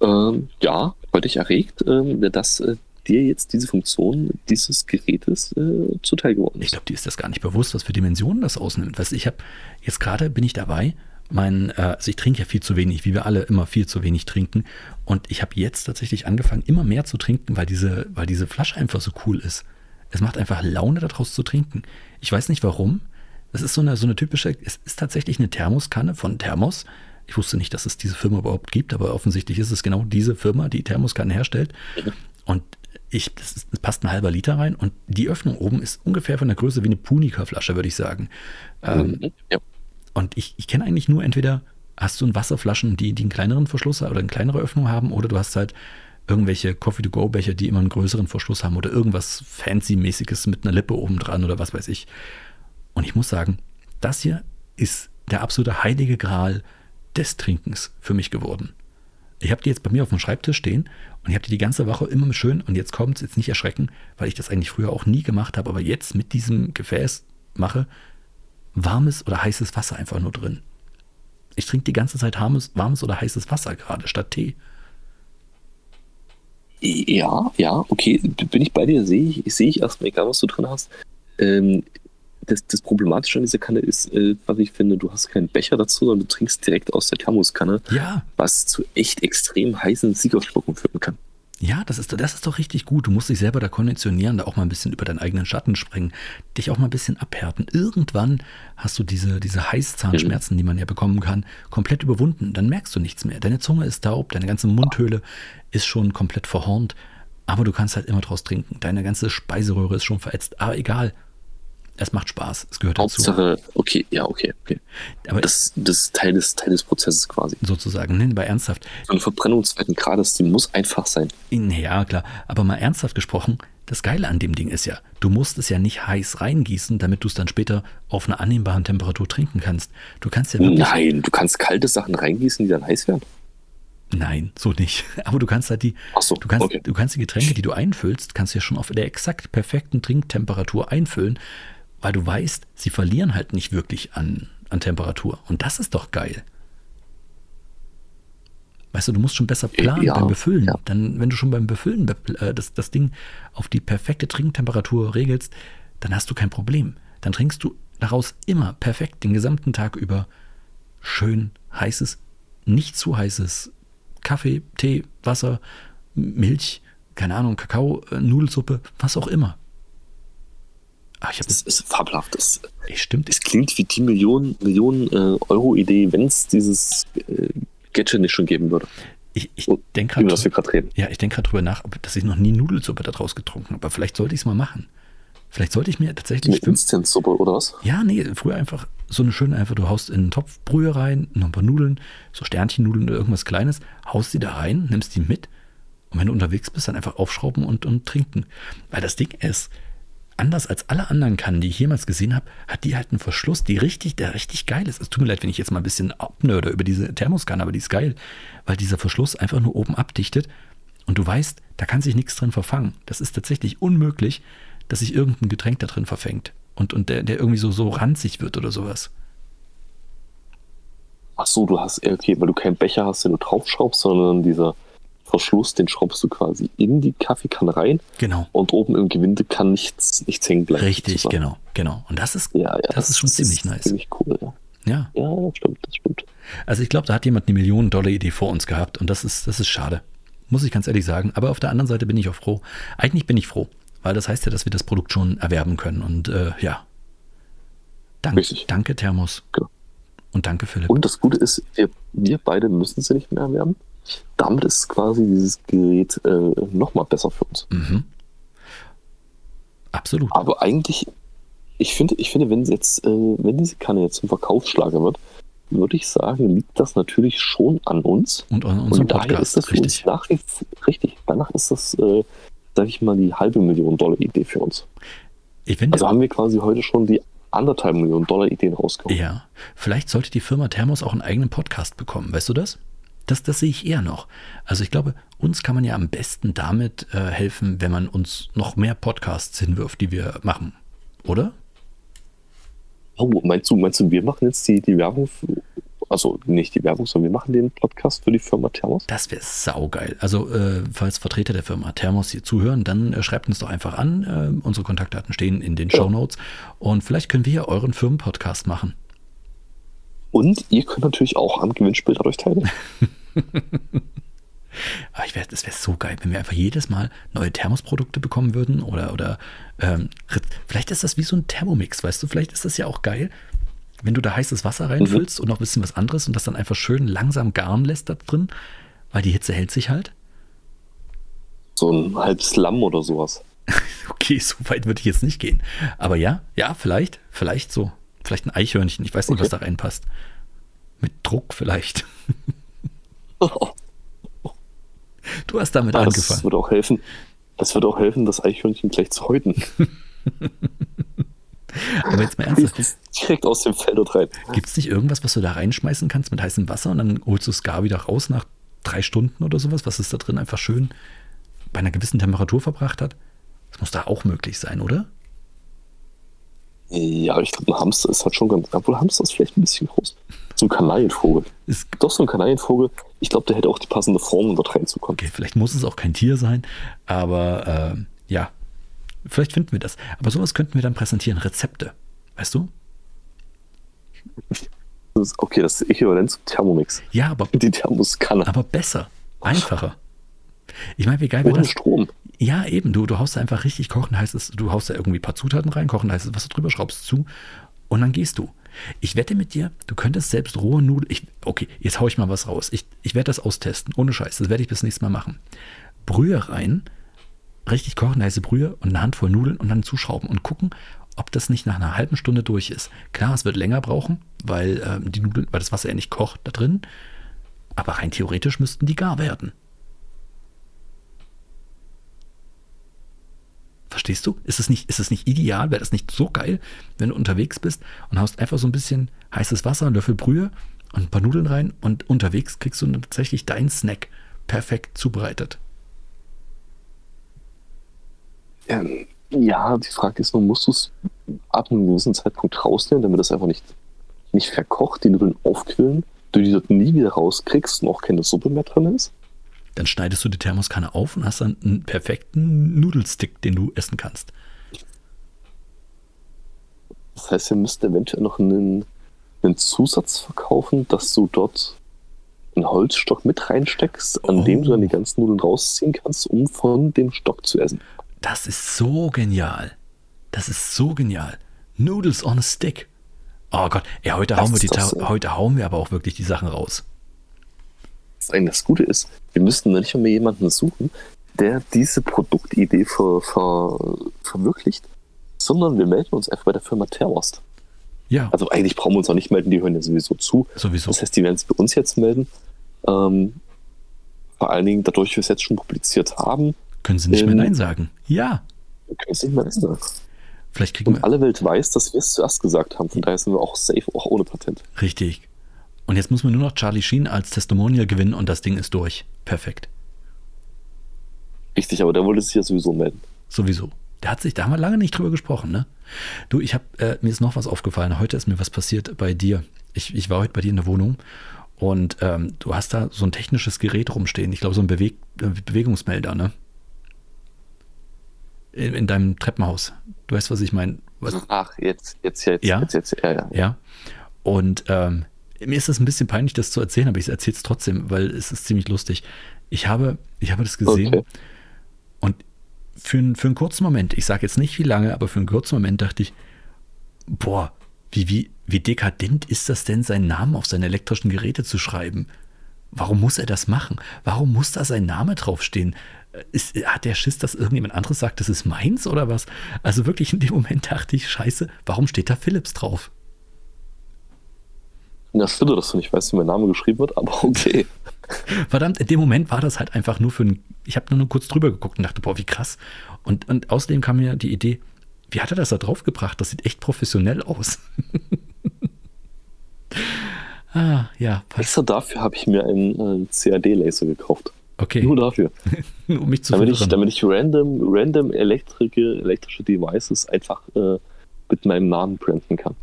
ähm, ja, ich erregt, ähm, dass äh, dir jetzt diese Funktion dieses Gerätes äh, zuteil geworden ist. Ich glaube, die ist das gar nicht bewusst, was für Dimensionen das ausnimmt. Weißt, ich habe jetzt gerade bin ich dabei, mein, äh, also ich trinke ja viel zu wenig, wie wir alle immer viel zu wenig trinken. Und ich habe jetzt tatsächlich angefangen, immer mehr zu trinken, weil diese, weil diese Flasche einfach so cool ist. Es macht einfach Laune, daraus zu trinken. Ich weiß nicht warum. Das ist so eine, so eine typische, es ist tatsächlich eine Thermoskanne von Thermos. Ich wusste nicht, dass es diese Firma überhaupt gibt, aber offensichtlich ist es genau diese Firma, die Thermoskannen herstellt. Und ich, das, ist, das, passt ein halber Liter rein und die Öffnung oben ist ungefähr von der Größe wie eine Punika-Flasche, würde ich sagen. Ähm, ja. Und ich, ich kenne eigentlich nur entweder hast du ein Wasserflaschen, die, die einen kleineren Verschluss oder eine kleinere Öffnung haben, oder du hast halt irgendwelche Coffee-to-go-Becher, die immer einen größeren Verschluss haben oder irgendwas Fancy-mäßiges mit einer Lippe oben dran oder was weiß ich. Und ich muss sagen, das hier ist der absolute heilige Gral des Trinkens für mich geworden. Ich habe die jetzt bei mir auf dem Schreibtisch stehen und ich habe die die ganze Woche immer schön und jetzt kommt es jetzt nicht erschrecken, weil ich das eigentlich früher auch nie gemacht habe, aber jetzt mit diesem Gefäß mache, warmes oder heißes Wasser einfach nur drin. Ich trinke die ganze Zeit warmes, warmes oder heißes Wasser gerade statt Tee. Ja, ja, okay, bin ich bei dir, sehe ich, sehe ich erstmal, egal was du drin hast. Ähm, das, das, Problematische an dieser Kanne ist, äh, was ich finde, du hast keinen Becher dazu, sondern du trinkst direkt aus der Thermoskanne, ja. was zu echt extrem heißen Siegerschlucken führen kann. Ja, das ist, das ist doch richtig gut. Du musst dich selber da konditionieren, da auch mal ein bisschen über deinen eigenen Schatten springen, dich auch mal ein bisschen abhärten. Irgendwann hast du diese, diese Heißzahnschmerzen, die man ja bekommen kann, komplett überwunden. Dann merkst du nichts mehr. Deine Zunge ist taub, deine ganze Mundhöhle ist schon komplett verhornt, aber du kannst halt immer draus trinken. Deine ganze Speiseröhre ist schon verätzt. Aber egal, es macht Spaß, es gehört Hauptsache, dazu. okay, ja, okay, okay. Aber das, das ist Teil des, Teil des Prozesses quasi. Sozusagen, nennen wir ernsthaft. So eine Verbrennung zweiten Grades, die muss einfach sein. Ja, klar. Aber mal ernsthaft gesprochen, das Geile an dem Ding ist ja, du musst es ja nicht heiß reingießen, damit du es dann später auf einer annehmbaren Temperatur trinken kannst. Du kannst ja. Nein, du kannst kalte Sachen reingießen, die dann heiß werden. Nein, so nicht. *laughs* Aber du kannst halt die, so, du kannst, okay. du kannst die Getränke, die du einfüllst, kannst ja schon auf der exakt perfekten Trinktemperatur einfüllen weil du weißt, sie verlieren halt nicht wirklich an, an Temperatur. Und das ist doch geil. Weißt du, du musst schon besser planen ja, beim Befüllen. Ja. Dann, wenn du schon beim Befüllen äh, das, das Ding auf die perfekte Trinktemperatur regelst, dann hast du kein Problem. Dann trinkst du daraus immer perfekt den gesamten Tag über schön heißes, nicht zu heißes Kaffee, Tee, Wasser, Milch, keine Ahnung, Kakao, äh, Nudelsuppe, was auch immer. Ach, das ist fabelhaft. Das, stimmt. Es klingt wie die Millionen, Millionen äh, Euro-Idee, wenn es dieses äh, Gadget nicht schon geben würde. Ich, ich denke gerade. reden. Ja, ich denke gerade drüber nach, dass ich noch nie Nudelsuppe daraus getrunken habe. Aber vielleicht sollte ich es mal machen. Vielleicht sollte ich mir tatsächlich. Eine Instant-Suppe oder was? Ja, nee, früher einfach so eine schöne, einfach, du haust in einen Topf Brühe rein, noch ein paar Nudeln, so Sternchennudeln oder irgendwas Kleines, haust die da rein, nimmst die mit und wenn du unterwegs bist, dann einfach aufschrauben und, und trinken. Weil das Ding ist, anders als alle anderen Kannen, die ich jemals gesehen habe, hat die halt einen Verschluss, die richtig, der richtig geil ist. Es tut mir leid, wenn ich jetzt mal ein bisschen abnörde über diese Thermoskanne, aber die ist geil, weil dieser Verschluss einfach nur oben abdichtet und du weißt, da kann sich nichts drin verfangen. Das ist tatsächlich unmöglich, dass sich irgendein Getränk da drin verfängt. und, und der, der irgendwie so, so ranzig wird oder sowas. Ach so, du hast, okay, weil du keinen Becher hast, den du draufschraubst, sondern dieser Verschluss, den schraubst du quasi in die Kaffeekanne rein. Genau. Und oben im Gewinde kann nichts, nichts hängen bleiben. Richtig, sozusagen. genau, genau. Und das ist, ja, ja, das, das ist schon ist ziemlich nice. Ziemlich cool, ja. Ja. Ja, das stimmt, das stimmt. Also ich glaube, da hat jemand eine Millionen-Dollar-Idee vor uns gehabt und das ist, das ist schade. Muss ich ganz ehrlich sagen. Aber auf der anderen Seite bin ich auch froh. Eigentlich bin ich froh, weil das heißt ja, dass wir das Produkt schon erwerben können. Und äh, ja. Dank, Richtig. Danke, Thermos. Genau. Und danke, Philipp. Und das Gute ist, wir, wir beide müssen sie nicht mehr erwerben. Damit ist quasi dieses Gerät äh, nochmal besser für uns. Mhm. Absolut. Aber eigentlich, ich finde, ich finde, wenn jetzt, äh, wenn diese Kanne jetzt zum Verkaufsschlager wird, würde ich sagen, liegt das natürlich schon an uns. Und an unserem Und daher Podcast, ist das für richtig. uns nach richtig. Danach ist das, äh, sag ich mal, die halbe Million Dollar Idee für uns. Also haben wir quasi heute schon die anderthalb Millionen Dollar Ideen rausgeholt. ja, vielleicht sollte die Firma Thermos auch einen eigenen Podcast bekommen. Weißt du das? Das, das sehe ich eher noch. Also ich glaube, uns kann man ja am besten damit äh, helfen, wenn man uns noch mehr Podcasts hinwirft, die wir machen. Oder? Oh, meinst du, meinst du, wir machen jetzt die, die Werbung, für, also nicht die Werbung, sondern wir machen den Podcast für die Firma Thermos? Das wäre saugeil. Also, äh, falls Vertreter der Firma Thermos hier zuhören, dann äh, schreibt uns doch einfach an. Äh, unsere Kontaktdaten stehen in den Ja. Show Notes. Und vielleicht können wir ja euren Firmenpodcast machen. Und ihr könnt natürlich auch am Gewinnspiel dadurch teilnehmen. *laughs* *laughs* Aber ich wär, das wäre so geil, wenn wir einfach jedes Mal neue Thermos-Produkte bekommen würden. Oder, oder ähm, vielleicht ist das wie so ein Thermomix, weißt du? Vielleicht ist das ja auch geil, wenn du da heißes Wasser reinfüllst und noch ein bisschen was anderes und das dann einfach schön langsam garen lässt da drin, weil die Hitze hält sich halt. So ein halbes Lamm oder sowas. *laughs* Okay, so weit würde ich jetzt nicht gehen. Aber ja, ja, vielleicht, vielleicht so. Vielleicht ein Eichhörnchen. Ich weiß nicht, was da Okay. reinpasst. Mit Druck vielleicht. *laughs* Du hast damit Das angefangen. würde auch helfen. Das würde auch helfen, das Eichhörnchen gleich zu häuten. *laughs* Aber jetzt mal ernsthaft. Direkt aus dem Feld dort rein. Gibt es nicht irgendwas, was du da reinschmeißen kannst mit heißem Wasser und dann holst du es gar wieder raus nach drei Stunden oder sowas, was es da drin einfach schön bei einer gewissen Temperatur verbracht hat? Das muss da auch möglich sein, oder? Ja, ich glaube, ein Hamster ist halt schon ganz. Obwohl Hamster ist vielleicht ein bisschen groß. So ein Kanarienvogel. Ist, Doch, so ein Kanarienvogel. Ich glaube, der hätte auch die passende Form, um dort reinzukommen. okay, vielleicht muss es auch kein Tier sein, aber ähm, ja, vielleicht finden wir das. Aber sowas könnten wir dann präsentieren, Rezepte. Weißt du? Das ist, okay, das ist äquivalent zum Thermomix. Ja, aber, Die Thermoskanne. aber besser, einfacher. Ich meine, wie geil wäre das? Strom. Ja, eben, du, du haust da einfach richtig kochen heißes, du haust da irgendwie ein paar Zutaten rein, kochen heißes Wasser drüber, schraubst zu und dann gehst du. Ich wette mit dir, du könntest selbst rohe Nudeln. Okay, jetzt hau ich mal was raus. Ich, ich werde das austesten, ohne Scheiß. Das werde ich bis nächstes Mal machen. Brühe rein, richtig kochen heiße Brühe und eine Handvoll Nudeln und dann zuschrauben und gucken, ob das nicht nach einer halben Stunde durch ist. Klar, es wird länger brauchen, weil ähm, die Nudeln, weil das Wasser ja nicht kocht da drin. Aber rein theoretisch müssten die gar werden. Verstehst du? Ist es nicht, ist es nicht ideal? Wäre das nicht so geil, wenn du unterwegs bist und haust einfach so ein bisschen heißes Wasser, einen Löffel Brühe und ein paar Nudeln rein und unterwegs kriegst du dann tatsächlich deinen Snack perfekt zubereitet. Ähm, ja, die Frage ist nur, musst du es ab einem gewissen Zeitpunkt rausnehmen, damit das einfach nicht, nicht verkocht, die Nudeln aufquillen, du die dort nie wieder rauskriegst und auch keine Suppe mehr drin ist? Dann schneidest du die Thermoskanne auf und hast dann einen perfekten Nudelstick, den du essen kannst. Das heißt, wir müssten eventuell noch einen, einen Zusatz verkaufen, dass du dort einen Holzstock mit reinsteckst, an Oh. dem du dann die ganzen Nudeln rausziehen kannst, um von dem Stock zu essen. Das ist so genial. Das ist so genial. Noodles on a stick. Oh Gott, ey, heute, Das hauen wir die, heute hauen wir aber auch wirklich die Sachen raus. Eigentlich das Gute ist, wir müssten nicht mehr jemanden suchen, der diese Produktidee ver, ver, verwirklicht, sondern wir melden uns einfach bei der Firma Terrost. Ja, Also eigentlich brauchen wir uns auch nicht melden, die hören ja sowieso zu. sowieso. Das heißt, die werden sich bei uns jetzt melden. Ähm, vor allen Dingen, dadurch, dass wir es jetzt schon publiziert haben, Können sie nicht mehr ähm, Nein sagen? Ja, können sie nicht mehr ändern. vielleicht kriegen Und wir. alle Welt weiß, dass wir es zuerst gesagt haben. Von daher sind wir auch safe, auch ohne Patent. Richtig. Und jetzt muss man nur noch Charlie Sheen als Testimonial gewinnen und das Ding ist durch. Perfekt. Richtig, aber der wollte sich ja sowieso melden. Sowieso. Der hat sich, da haben wir lange nicht drüber gesprochen, ne? Du, ich habe, äh, mir ist noch was aufgefallen. Heute ist mir was passiert bei dir. Ich, ich war heute bei dir in der Wohnung und ähm, du hast da so ein technisches Gerät rumstehen. Ich glaube, so ein Beweg äh, Bewegungsmelder, ne? In, in, deinem Treppenhaus. Du weißt, was ich meine. Ach, jetzt, jetzt, jetzt, ja? jetzt, jetzt, ja, ja. Ja. Und ähm, mir ist es ein bisschen peinlich, das zu erzählen, aber ich erzähle es trotzdem, weil es ist ziemlich lustig. Ich habe, ich habe das gesehen okay. und für, für einen kurzen Moment, ich sage jetzt nicht wie lange, aber für einen kurzen Moment dachte ich, boah, wie, wie, wie dekadent ist das denn, seinen Namen auf seine elektrischen Geräte zu schreiben? Warum muss er das machen? Warum muss da sein Name draufstehen? Ist, hat der Schiss, dass irgendjemand anderes sagt, das ist meins oder was? Also wirklich in dem Moment dachte ich, scheiße, warum steht da Philips drauf? Ja, schade, dass du nicht weißt, wie mein Name geschrieben wird, aber *laughs* okay. Verdammt, in dem Moment war das halt einfach nur für ein. Ich habe nur kurz drüber geguckt und dachte, boah, wie krass. Und, und außerdem kam mir die Idee, wie hat er das da drauf gebracht? Das sieht echt professionell aus. *laughs* ah, ja. Extra dafür habe ich mir einen äh, CAD-Laser gekauft. Okay. Nur dafür. *laughs* um mich zu damit ich, damit ich random, random elektrische, elektrische Devices einfach äh, mit meinem Namen branden kann.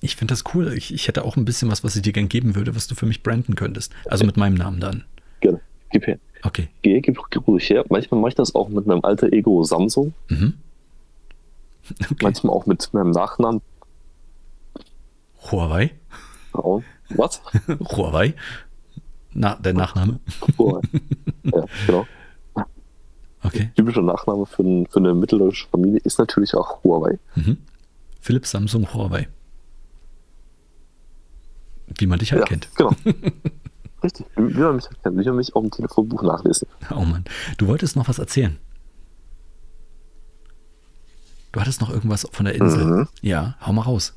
Ich finde das cool. Ich, ich, hätte auch ein bisschen was, was ich dir gern geben würde, was du für mich branden könntest. Also mit meinem Namen dann. Gerne. Gib her. Okay. Geh, gib, gib ruhig her. Manchmal mache ich das auch mit meinem alter Ego Samsung. Mhm. Okay. Manchmal auch mit meinem Nachnamen. Huawei. Oh, was? *laughs* Huawei. Na, der Nachname. Huawei. *laughs* ja, genau. Okay. Typischer Nachname für, für eine mitteldeutsche Familie ist natürlich auch Huawei. Mhm. Philipp Samsung Huawei. Wie man dich halt ja, kennt. Genau. *laughs* Richtig, wie man mich halt kennt, wie man mich auf dem Telefonbuch nachlesen. Oh Mann. Du wolltest noch was erzählen. Du hattest noch irgendwas von der Insel. Mhm. Ja, hau mal raus.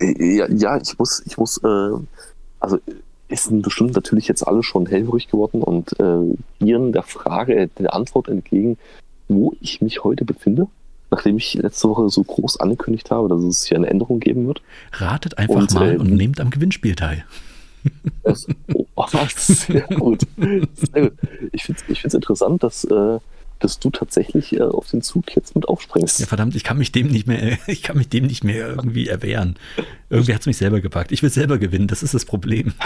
Ja, ja ich muss, ich muss, äh, also ist bestimmt natürlich jetzt alle schon hellhörig geworden und äh, ihren der Frage, der Antwort entgegen, wo ich mich heute befinde nachdem ich letzte Woche so groß angekündigt habe, dass es hier eine Änderung geben wird. Ratet einfach und, mal äh, und nehmt am Gewinnspiel teil. Das, oh, *laughs* sehr gut. Sehr gut. Ich finde es interessant, dass, äh, dass du tatsächlich äh, auf den Zug jetzt mit aufspringst. Ja, verdammt, ich kann mich dem nicht mehr, *laughs* ich kann mich dem nicht mehr irgendwie erwehren. Irgendwie hat es mich selber gepackt. Ich will selber gewinnen, das ist das Problem. *laughs*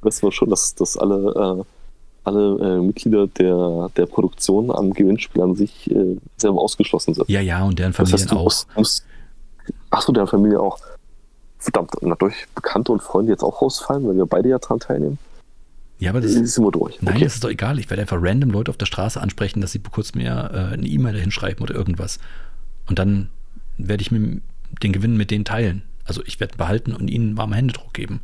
Weißt du schon, dass, dass alle äh, alle äh, Mitglieder der, der Produktion am Gewinnspiel an sich äh, selber ausgeschlossen sind. Ja, ja, und deren Familien das heißt, auch. Musst, musst, achso, deren Familie auch. Verdammt, dadurch Bekannte und Freunde jetzt auch rausfallen, weil wir beide ja dran teilnehmen. Ja, aber das ist immer durch. Nein, okay. das ist doch egal. Ich werde einfach random Leute auf der Straße ansprechen, dass sie kurz mir äh, eine E-Mail dahin schreiben oder irgendwas. Und dann werde ich mir den Gewinn mit denen teilen. Also ich werde behalten und ihnen warme Händedruck geben.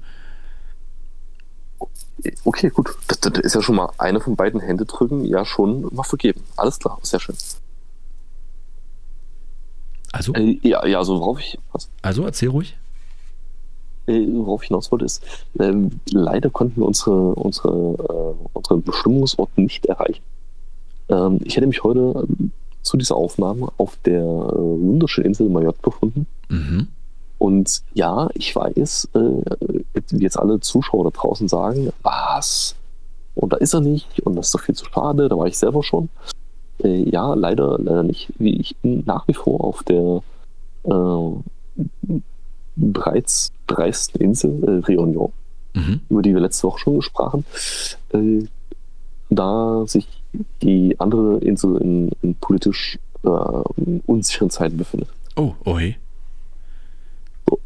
Okay, gut. Das, das, ist ja schon mal eine von beiden Hände drücken, ja schon mal vergeben. Alles klar, sehr schön. Also? Äh, ja, ja, also worauf ich. Was? Also erzähl ruhig. Äh, worauf ich hinaus wollte, ist, äh, leider konnten wir unsere, unsere, äh, unsere Bestimmungsorte nicht erreichen. Ähm, ich hätte mich heute zu dieser Aufnahme auf der äh, wunderschönen Insel Mayotte befunden. Mhm. Und ja, ich weiß, äh, jetzt alle Zuschauer da draußen sagen, was? Und da ist er nicht und das ist doch viel zu schade, da war ich selber schon. Äh, ja, leider, leider nicht. Ich bin nach wie vor auf der äh, bereits dreisten Insel äh, Réunion, mhm. über die wir letzte Woche schon gesprochen, äh, da sich die andere Insel in, in politisch äh, unsicheren Zeiten befindet. Oh, oh hey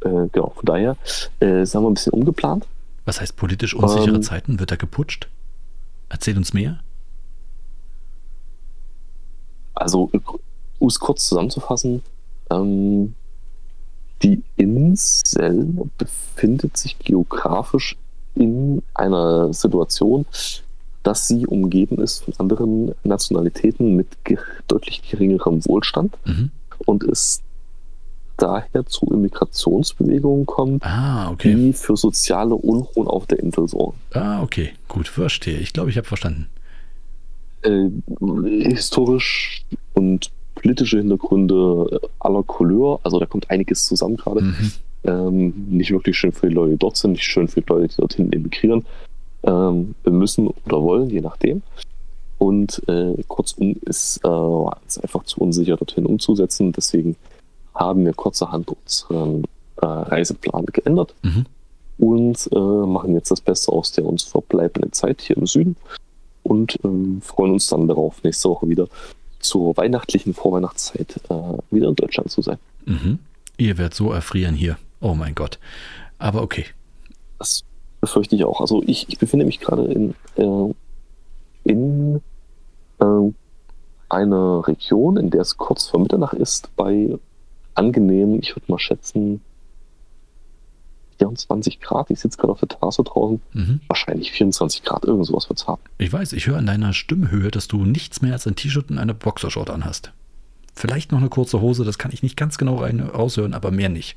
äh, genau, von daher äh, sind wir ein bisschen umgeplant. Was heißt politisch unsichere ähm, Zeiten? Wird da geputscht? Erzähl uns mehr. Also, um es kurz zusammenzufassen, ähm, die Insel befindet sich geografisch in einer Situation, dass sie umgeben ist von anderen Nationalitäten mit ge deutlich geringerem Wohlstand mhm. und ist daher zu Immigrationsbewegungen kommt, ah, okay. die für soziale Unruhen auf der Insel sorgen. Ah, okay, gut, verstehe. Ich glaube, ich habe verstanden. Äh, historisch und politische Hintergründe aller Couleur, also da kommt einiges zusammen gerade. Mhm. Ähm, nicht wirklich schön für die Leute, die dort sind, nicht schön für die Leute, die dorthin emigrieren. Ähm, wir müssen oder wollen, je nachdem. Und äh, kurzum ist äh, es einfach zu unsicher, dorthin umzusetzen. Deswegen haben wir kurzerhand unseren äh, Reiseplan geändert Mhm. und äh, machen jetzt das Beste aus der uns verbleibenden Zeit hier im Süden und ähm, freuen uns dann darauf, nächste Woche wieder zur weihnachtlichen Vorweihnachtszeit äh, wieder in Deutschland zu sein. Mhm. Ihr werdet so erfrieren hier. Oh mein Gott. Aber okay. Das befürchte ich auch. Also ich, ich befinde mich gerade in, äh, in äh, einer Region, in der es kurz vor Mitternacht ist, bei angenehmen, ich würde mal schätzen, 24 Grad. Ich sitze gerade auf der Terrasse draußen. Mhm. Wahrscheinlich 24 Grad, irgend sowas wird es haben. Ich weiß, ich höre an deiner Stimmhöhe, dass du nichts mehr als ein T-Shirt und eine Boxershort anhast. Vielleicht noch eine kurze Hose, das kann ich nicht ganz genau rein raushören, aber mehr nicht.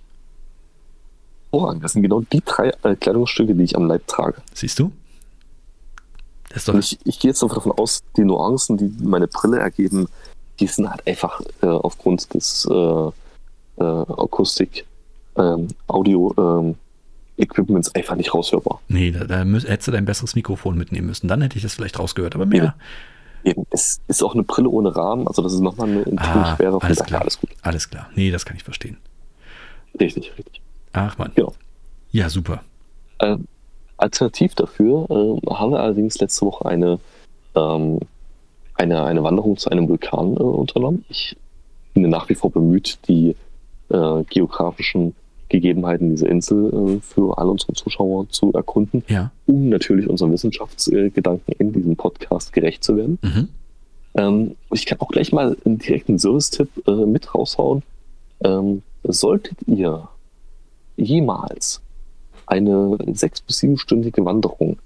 Hervorragend. Das sind genau die drei äh, Kleidungsstücke, die ich am Leib trage. Siehst du? Ich, ich gehe jetzt davon aus, die Nuancen, die meine Brille ergeben, die sind halt einfach äh, aufgrund des äh, äh, Akustik, ähm, Audio, ähm, Equipments einfach nicht raushörbar. Nee, da, da müß, hättest du dein besseres Mikrofon mitnehmen müssen. Dann hätte ich das vielleicht rausgehört, aber mehr. Eben, es ist auch eine Brille ohne Rahmen, also das ist nochmal eine Ah, schwerer. Von alles klar. alles gut. Alles klar. Nee, das kann ich verstehen. Richtig, richtig. Ach man. Genau. Ja, super. Äh, alternativ dafür äh, haben wir allerdings letzte Woche eine, ähm, eine, eine Wanderung zu einem Vulkan äh, unternommen. Ich bin nach wie vor bemüht, die äh, geografischen Gegebenheiten dieser Insel äh, für alle unsere Zuschauer zu erkunden, Ja. um natürlich unseren Wissenschaftsgedanken in diesem Podcast gerecht zu werden. Mhm. Ähm, ich kann auch gleich mal einen direkten Service-Tipp äh, mit raushauen. Ähm, solltet ihr jemals eine sechs- bis siebenstündige Wanderung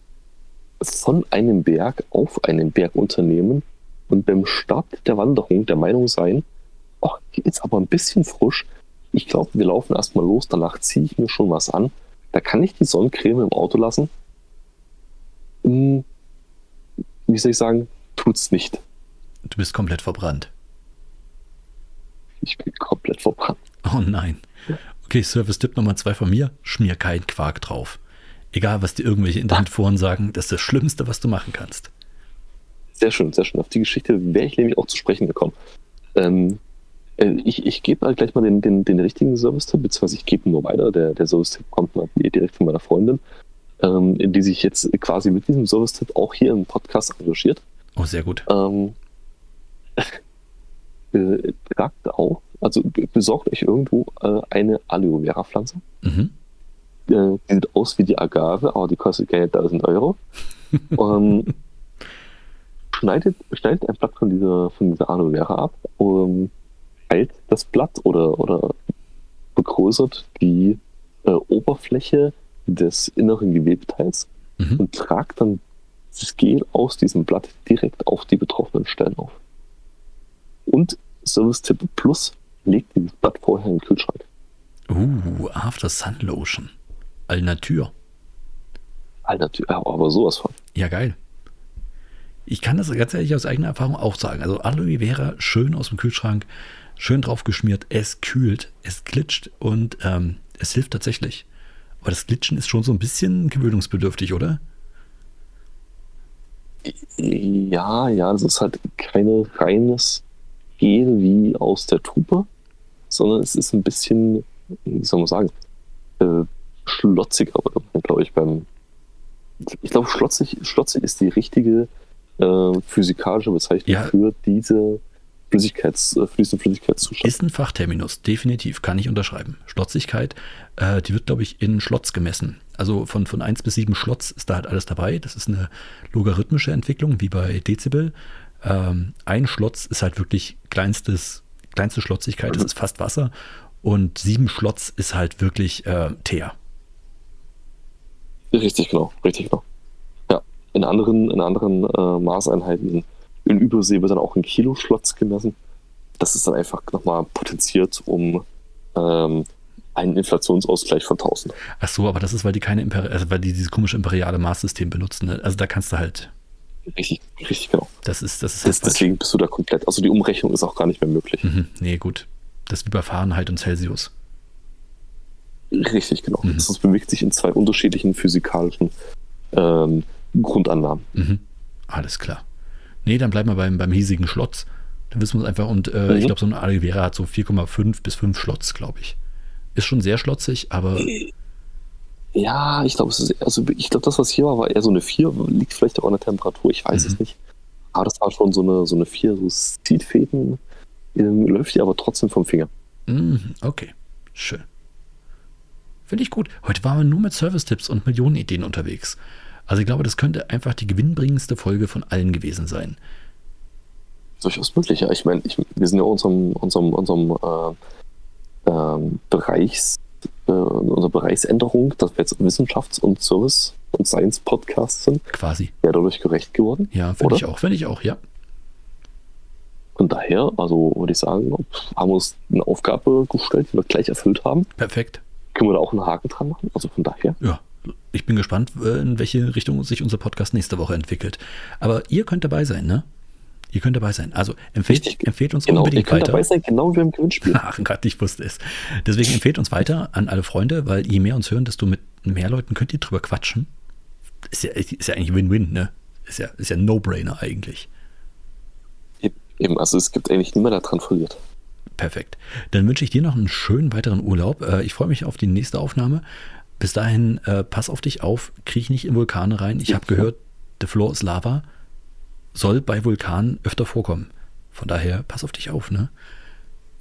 von einem Berg auf einen Berg unternehmen und beim Start der Wanderung der Meinung sein, ach, hier ist aber ein bisschen frisch. Ich glaube, wir laufen erstmal los, danach ziehe ich mir schon was an. Da kann ich die Sonnencreme im Auto lassen. Hm, Wie soll ich sagen, tut's nicht. Du bist komplett verbrannt. Ich bin komplett verbrannt. Oh nein. Okay, Service-Tipp Nummer zwei von mir: Schmier keinen Quark drauf. Egal, was dir irgendwelche Internetforen sagen, das ist das Schlimmste, was du machen kannst. Sehr schön, sehr schön. Auf die Geschichte wäre ich nämlich auch zu sprechen gekommen. Ähm, äh, ich ich gebe halt gleich mal den, den, den richtigen Service-Tipp, beziehungsweise ich gebe nur weiter. Der, der Service-Tipp kommt mal direkt von meiner Freundin, ähm, die sich jetzt quasi mit diesem Service-Tipp auch hier im Podcast engagiert. Oh, sehr gut. Ähm, *laughs* äh, tragt auch, also be- besorgt euch irgendwo äh, eine Aloe Vera Pflanze. Mhm. Äh, die sieht aus wie die Agave, aber die kostet keine 1000 Euro. *laughs* ähm, schneidet, schneidet ein Blatt von dieser, von dieser Aloe Vera ab, um, heilt das Blatt oder, oder vergrößert die äh, Oberfläche des inneren Gewebteils Mhm. und tragt dann das Gel aus diesem Blatt direkt auf die betroffenen Stellen auf. Und Service-Tipp Plus, legt dieses Blatt vorher in den Kühlschrank. Uh, After Sun Lotion. All Natur. Alter, aber sowas von. Ja, geil. Ich kann das ganz ehrlich aus eigener Erfahrung auch sagen. Also Aloe Vera schön aus dem Kühlschrank, schön drauf geschmiert, es kühlt, es glitscht und ähm, es hilft tatsächlich. Aber das Glitschen ist schon so ein bisschen gewöhnungsbedürftig, oder? Ja, ja, das ist halt keine reines Gel wie aus der Tube, sondern es ist ein bisschen, wie soll man sagen, äh, schlotziger, glaube ich, beim. Ich glaube, schlotzig, schlotzig ist die richtige äh, physikalische Bezeichnung Ja. für diese Flüssigkeits, äh, diesen Flüssigkeitszustand. Ist ein Fachterminus, definitiv, kann ich unterschreiben. Schlotzigkeit, äh, die wird, glaube ich, in Schlotz gemessen. Also von, von 1 bis 7 Schlotz ist da halt alles dabei. Das ist eine logarithmische Entwicklung, wie bei Dezibel. Ähm, ein Schlotz ist halt wirklich kleinstes, kleinste Schlotzigkeit, das ist fast Wasser. Und 7 Schlotz ist halt wirklich äh, Teer. Richtig, genau, richtig, genau. Ja, in anderen, in anderen äh, Maßeinheiten in Übersee wird dann auch ein Kilo Schlotz gemessen. Das ist dann einfach nochmal potenziert um ähm, einen Inflationsausgleich von 1000. Ach so, aber das ist, weil die keine Imperi also weil die dieses komische imperiale Maßsystem benutzen. Ne? Also da kannst du halt, Richtig, richtig, genau. das ist, das ist halt Das, falsch. deswegen bist du da komplett, also die Umrechnung ist auch gar nicht mehr möglich. Mhm, nee, gut. Das bei Fahrenheit und Celsius. Richtig, genau. Mhm. Das bewegt sich in zwei unterschiedlichen physikalischen ähm, Grundannahmen. Mhm. Alles klar. Nee, dann bleiben wir beim, beim hiesigen Schlotz. Dann wissen wir es einfach. Und äh, Mhm. ich glaube, so ein Aloe Vera hat so 4,5 bis 5 Schlotz, glaube ich. Ist schon sehr schlotzig, aber Ja, ich glaube, also ich glaube, das, was hier war, war eher so eine 4, liegt vielleicht auch an der Temperatur, ich weiß Mhm. es nicht. Aber das war schon so eine, so eine 4, so es zieht Fäden, ähm, läuft dir aber trotzdem vom Finger. Mhm, okay, schön. Finde ich gut. Heute waren wir nur mit Service-Tipps und Millionenideen unterwegs. Also ich glaube, das könnte einfach die gewinnbringendste Folge von allen gewesen sein. Durchaus möglich, ja. Ich meine, ich, wir sind ja in unserem, unserem, unserem äh, ähm, Bereichs, äh, unserer Bereichsänderung, dass wir jetzt Wissenschafts- und Service- und Science-Podcasts sind, Quasi. ja dadurch gerecht geworden. Ja, finde ich auch. Finde ich auch, ja. Von daher, also würde ich sagen, haben wir uns eine Aufgabe gestellt, die wir gleich erfüllt haben. Perfekt. Können wir da auch einen Haken dran machen? Also von daher. Ja, ich bin gespannt, äh, in welche Richtung sich unser Podcast nächste Woche entwickelt. Aber ihr könnt dabei sein, ne? Ihr könnt dabei sein. Also empfehlt, Richtig. empfehlt uns Genau, ihr unbedingt könnt weiter. dabei sein, genau wie beim Gewinnspiel. *laughs* Ach Gott, ich wusste es. Deswegen empfehlt uns weiter an alle Freunde, weil je mehr uns hören, desto mit mehr Leuten könnt ihr drüber quatschen. Ist ja, ist ja eigentlich Win-Win, ne? Ist ja, ist ja ein No-Brainer eigentlich. Eben, also es gibt eigentlich niemand, der dran verliert. Perfekt. Dann wünsche ich dir noch einen schönen weiteren Urlaub. Äh, Ich freue mich auf die nächste Aufnahme. Bis dahin, äh, pass auf dich auf, kriech nicht in Vulkane rein. Ich habe gehört, the floor is lava. Soll bei Vulkanen öfter vorkommen. Von daher, pass auf dich auf, ne?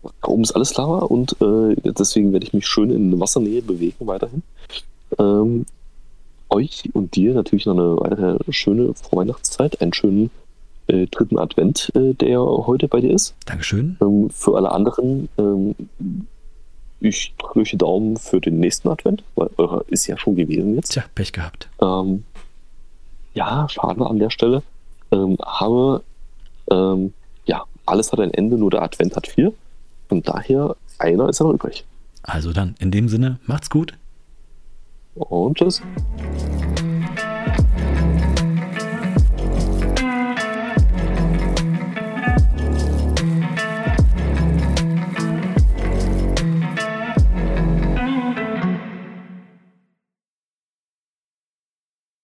Da oben ist alles Lava und äh, deswegen werde ich mich schön in Wassernähe bewegen weiterhin. Ähm, euch und dir natürlich noch eine weitere schöne Vorweihnachtszeit, einen schönen äh, dritten Advent, äh, der heute bei dir ist. Dankeschön. Ähm, für alle anderen, ähm, ich drücke Daumen für den nächsten Advent, weil eurer ist ja schon gewesen jetzt. Tja, Pech gehabt. Ähm, ja, schade an der Stelle. Ähm, habe, ähm, ja, alles hat ein Ende, nur der Advent hat vier. Von daher, einer ist ja noch übrig. Also dann, in dem Sinne, macht's gut. Und tschüss.